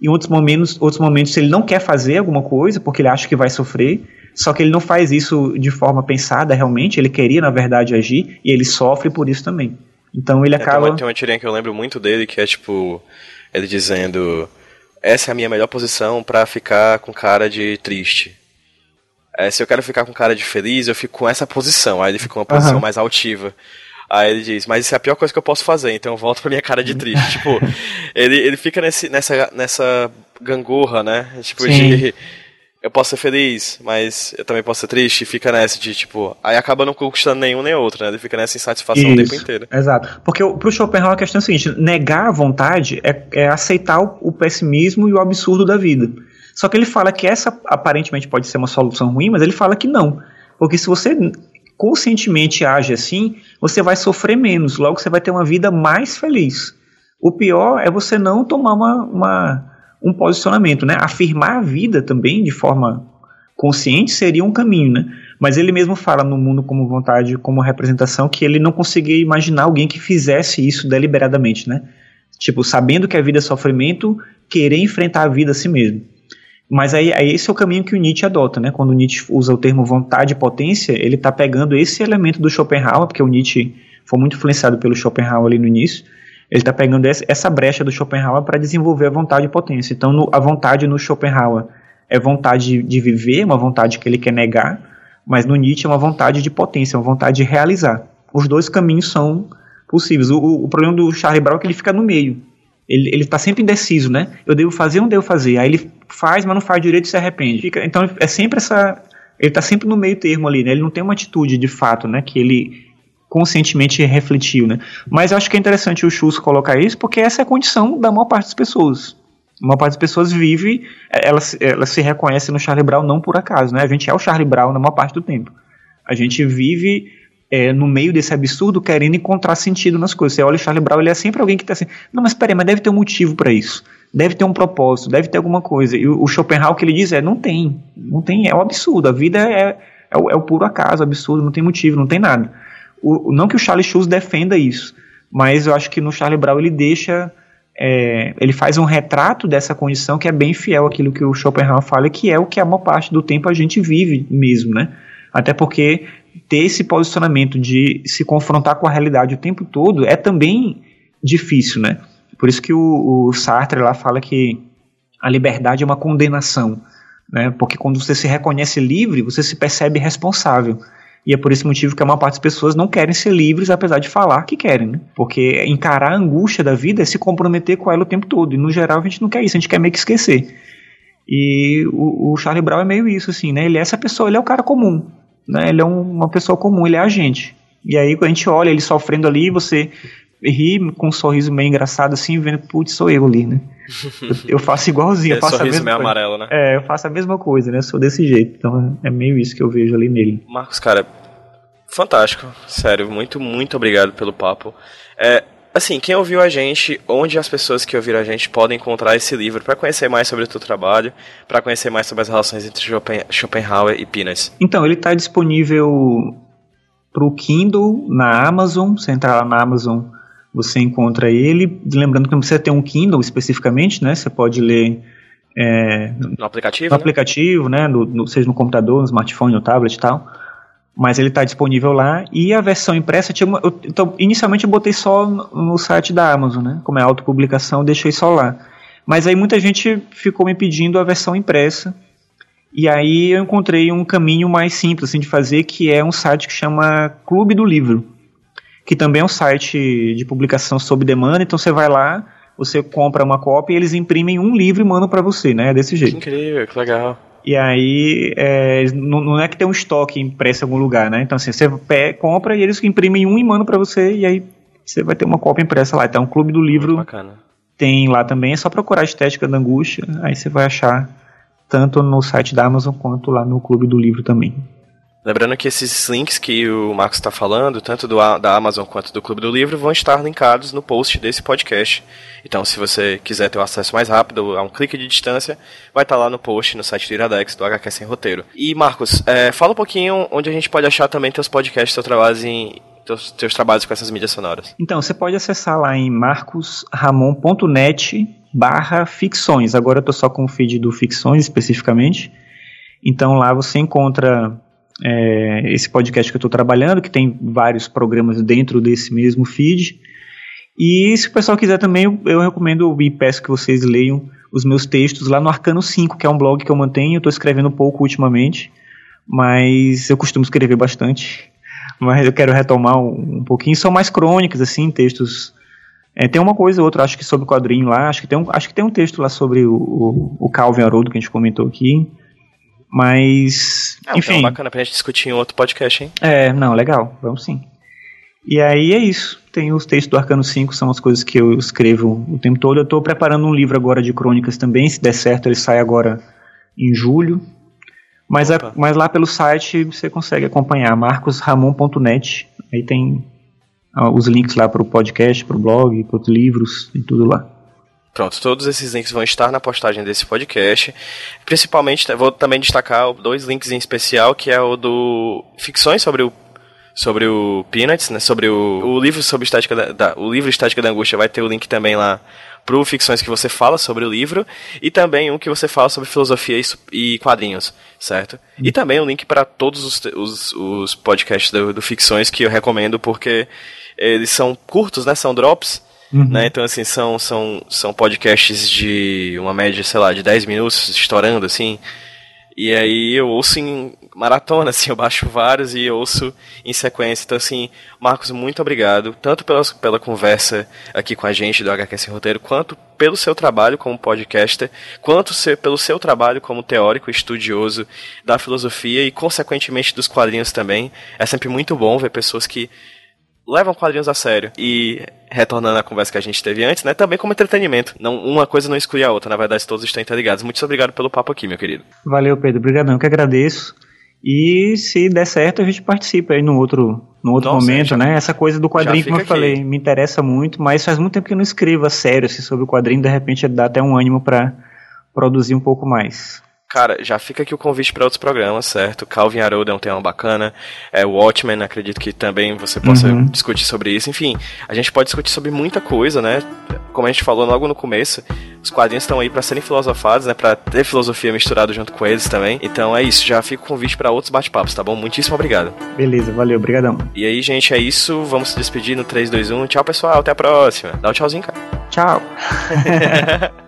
Em outros momentos, outros momentos ele não quer fazer alguma coisa porque ele acha que vai sofrer, só que ele não faz isso de forma pensada realmente, ele queria na verdade agir e ele sofre por isso também. Então ele acaba. É, tem, uma, tem uma tirinha que eu lembro muito dele que é tipo ele dizendo essa é a minha melhor posição para ficar com cara de triste. É, se eu quero ficar com cara de feliz, eu fico com essa posição. Aí ele fica com uma posição uhum. mais altiva. Aí ele diz, mas isso é a pior coisa que eu posso fazer, então eu volto pra minha cara de triste. tipo, ele, ele fica nesse, nessa, nessa gangorra, né? Tipo, Sim. de. Eu posso ser feliz, mas eu também posso ser triste, e fica nessa de, tipo. Aí acaba não conquistando nenhum nem outro, né? Ele fica nessa insatisfação Isso, o tempo inteiro. Exato. Porque pro Schopenhauer a questão é a seguinte: negar a vontade é, é aceitar o, o pessimismo e o absurdo da vida. Só que ele fala que essa aparentemente pode ser uma solução ruim, mas ele fala que não. Porque se você conscientemente age assim, você vai sofrer menos, logo você vai ter uma vida mais feliz. O pior é você não tomar uma, uma, um posicionamento, né? Afirmar a vida também de forma consciente seria um caminho, né? Mas ele mesmo fala no mundo como vontade, como representação, que ele não conseguia imaginar alguém que fizesse isso deliberadamente, né? Tipo, sabendo que a vida é sofrimento, querer enfrentar a vida a si mesmo. Mas aí, aí, esse é o caminho que o Nietzsche adota, né? Quando o Nietzsche usa o termo vontade e potência, ele está pegando esse elemento do Schopenhauer, porque o Nietzsche foi muito influenciado pelo Schopenhauer ali no início. Ele está pegando essa brecha do Schopenhauer para desenvolver a vontade e potência. Então, no, a vontade no Schopenhauer é vontade de viver, uma vontade que ele quer negar, mas no Nietzsche é uma vontade de potência, uma vontade de realizar. Os dois caminhos são possíveis. O, o problema do Charlie Brown é que ele fica no meio. Ele, ele tá sempre indeciso, né? Eu devo fazer ou não devo fazer? Aí ele faz, mas não faz direito e se arrepende. Fica, então é sempre essa. Ele tá sempre no meio termo ali, né? Ele não tem uma atitude de fato, né? Que ele conscientemente refletiu, né? Mas eu acho que é interessante o Schultz colocar isso, porque essa é a condição da maior parte das pessoas. A maior parte das pessoas vive, ela, ela se reconhece no Charlie Brown não por acaso, né? A gente é o Charlie Brown na maior parte do tempo. A gente vive é, no meio desse absurdo querendo encontrar sentido nas coisas. Você olha o Charlie Brown, ele é sempre alguém que está assim, não, mas peraí, mas deve ter um motivo para isso. Deve ter um propósito, deve ter alguma coisa. E o, o Schopenhauer que ele diz é, não tem, não tem, é um absurdo. A vida é, é, o, é o puro acaso, absurdo, não tem motivo, não tem nada. O, não que o Charlie Schulz defenda isso, mas eu acho que no Charlie Brown ele deixa, é, ele faz um retrato dessa condição que é bem fiel àquilo que o Schopenhauer fala, que é o que a maior parte do tempo a gente vive mesmo, né? Até porque ter esse posicionamento de se confrontar com a realidade o tempo todo é também difícil, né? Por isso que o, o Sartre lá fala que a liberdade é uma condenação, né? Porque quando você se reconhece livre, você se percebe responsável. E é por esse motivo que a maior parte das pessoas não querem ser livres, apesar de falar que querem, né? Porque encarar a angústia da vida é se comprometer com ela o tempo todo. E no geral a gente não quer isso, a gente quer meio que esquecer. E o, o Charlie Brown é meio isso, assim, né? Ele é essa pessoa, ele é o cara comum né? Ele é um, uma pessoa comum, ele é a gente. E aí, quando a gente olha ele sofrendo ali, você ri com um sorriso meio engraçado assim, vendo, putz, sou eu ali, né? Eu, faço igualzinho, eu faço sorriso a mesma meio coisa. amarelo, né? É, eu faço a mesma coisa, né? Sou desse jeito. Então é meio isso que eu vejo ali nele. Marcos, cara, fantástico. Sério, muito, muito obrigado pelo papo. É, assim, quem ouviu a gente, onde as pessoas que ouviram a gente podem encontrar esse livro para conhecer mais sobre o teu trabalho, para conhecer mais sobre as relações entre Schopenhauer e Pinas? Então, ele está disponível para o Kindle na Amazon. Você entrar lá na Amazon, você encontra ele. Lembrando que não precisa ter um Kindle especificamente, né? Você pode ler é, no aplicativo, no né? aplicativo, né? No, no, seja no computador, no smartphone, no tablet e tal mas ele está disponível lá e a versão impressa tinha uma, eu, então inicialmente eu botei só no, no site da Amazon, né? Como é autopublicação, eu deixei só lá. Mas aí muita gente ficou me pedindo a versão impressa. E aí eu encontrei um caminho mais simples assim, de fazer, que é um site que chama Clube do Livro, que também é um site de publicação sob demanda. Então você vai lá, você compra uma cópia e eles imprimem um livro e mandam para você, né? É desse jeito. Que incrível, que legal. E aí, é, não, não, é que tem um estoque impresso em algum lugar, né? Então, assim, você pé, compra e eles imprimem um e mandam para você, e aí você vai ter uma cópia impressa lá. Então, o Clube do Livro tem lá também, é só procurar a Estética da Angústia, aí você vai achar tanto no site da Amazon quanto lá no Clube do Livro também. Lembrando que esses links que o Marcos está falando, tanto do, da Amazon quanto do Clube do Livro, vão estar linkados no post desse podcast. Então, se você quiser ter o um acesso mais rápido, a um clique de distância, vai estar lá no post no site do Iradex, do HQ Sem Roteiro. E, Marcos, é, fala um pouquinho onde a gente pode achar também teus podcasts, teus trabalhos em, teus, teus trabalhos com essas mídias sonoras? Então, você pode acessar lá em marcosramon.net barra ficções. Agora eu tô só com o feed do ficções especificamente. Então lá você encontra é, esse podcast que eu estou trabalhando, que tem vários programas dentro desse mesmo feed. E se o pessoal quiser também, eu, recomendo e peço que vocês leiam os meus textos lá no Arcano 5, que é um blog que eu mantenho. Estou escrevendo pouco ultimamente, mas eu costumo escrever bastante. Mas eu quero retomar um, um pouquinho. São mais crônicas, assim, textos. É, tem uma coisa ou outra, acho que sobre quadrinho lá. Acho que tem um, acho que tem um texto lá sobre o, o, o Calvin Haroldo que a gente comentou aqui. Mas. É, enfim. Então bacana pra gente discutir em outro podcast, hein? É, não, legal, vamos sim. E aí é isso. Tem os textos do Arcano 5, são as coisas que eu escrevo o tempo todo. Eu estou preparando um livro agora de crônicas também. Se der certo, ele sai agora em julho. Mas, a, mas lá pelo site você consegue acompanhar, marcosramon.net. Aí tem ah, os links lá para o podcast, para o blog, para os livros e tudo lá. Pronto, todos esses links vão estar na postagem desse podcast. Principalmente, vou também destacar dois links em especial, que é o do Ficções sobre o sobre o Peanuts, né? Sobre o, o livro sobre estática da, da, o livro Estática da Angústia vai ter o link também lá pro Ficções que você fala sobre o livro e também um que você fala sobre filosofia e, e quadrinhos, certo? E também um link para todos os, os, os podcasts do, do Ficções que eu recomendo porque eles são curtos, né? São drops Uhum. Né? Então, assim, são, são, são podcasts de uma média, sei lá, de 10 minutos, estourando, assim. E aí eu ouço em maratona, assim, eu baixo vários e ouço em sequência. Então, assim, Marcos, muito obrigado, tanto pela, pela conversa aqui com a gente do HQ Sem Roteiro, quanto pelo seu trabalho como podcaster, quanto ser, pelo seu trabalho como teórico estudioso da filosofia e, consequentemente, dos quadrinhos também. É sempre muito bom ver pessoas que levam quadrinhos a sério. E retornando à conversa que a gente teve antes, né, também como entretenimento. Não, uma coisa não exclui a outra, na verdade todos estão interligados. Muito obrigado pelo papo aqui, meu querido. Valeu, Pedro. Obrigadão, que agradeço. E se der certo, a gente participa aí no outro, no outro Nossa, momento, já, né? Essa coisa do quadrinho, como eu aqui. falei, me interessa muito, mas faz muito tempo que eu não escrevo a sério assim, sobre o quadrinho, de repente dá até um ânimo para produzir um pouco mais. Cara, já fica aqui o convite para outros programas, certo? Calvin Haroldo é um tema bacana. É, Watchmen, acredito que também você possa uhum. discutir sobre isso. Enfim, a gente pode discutir sobre muita coisa, né? Como a gente falou logo no começo, os quadrinhos estão aí para serem filosofados, né? Para ter filosofia misturada junto com eles também. Então é isso, já fica o convite para outros bate-papos, tá bom? Muitíssimo obrigado. Beleza, valeu, obrigadão. E aí, gente, é isso. Vamos se despedir no 3, 2, 1. Tchau, pessoal. Até a próxima. Dá um tchauzinho, cara. Tchau.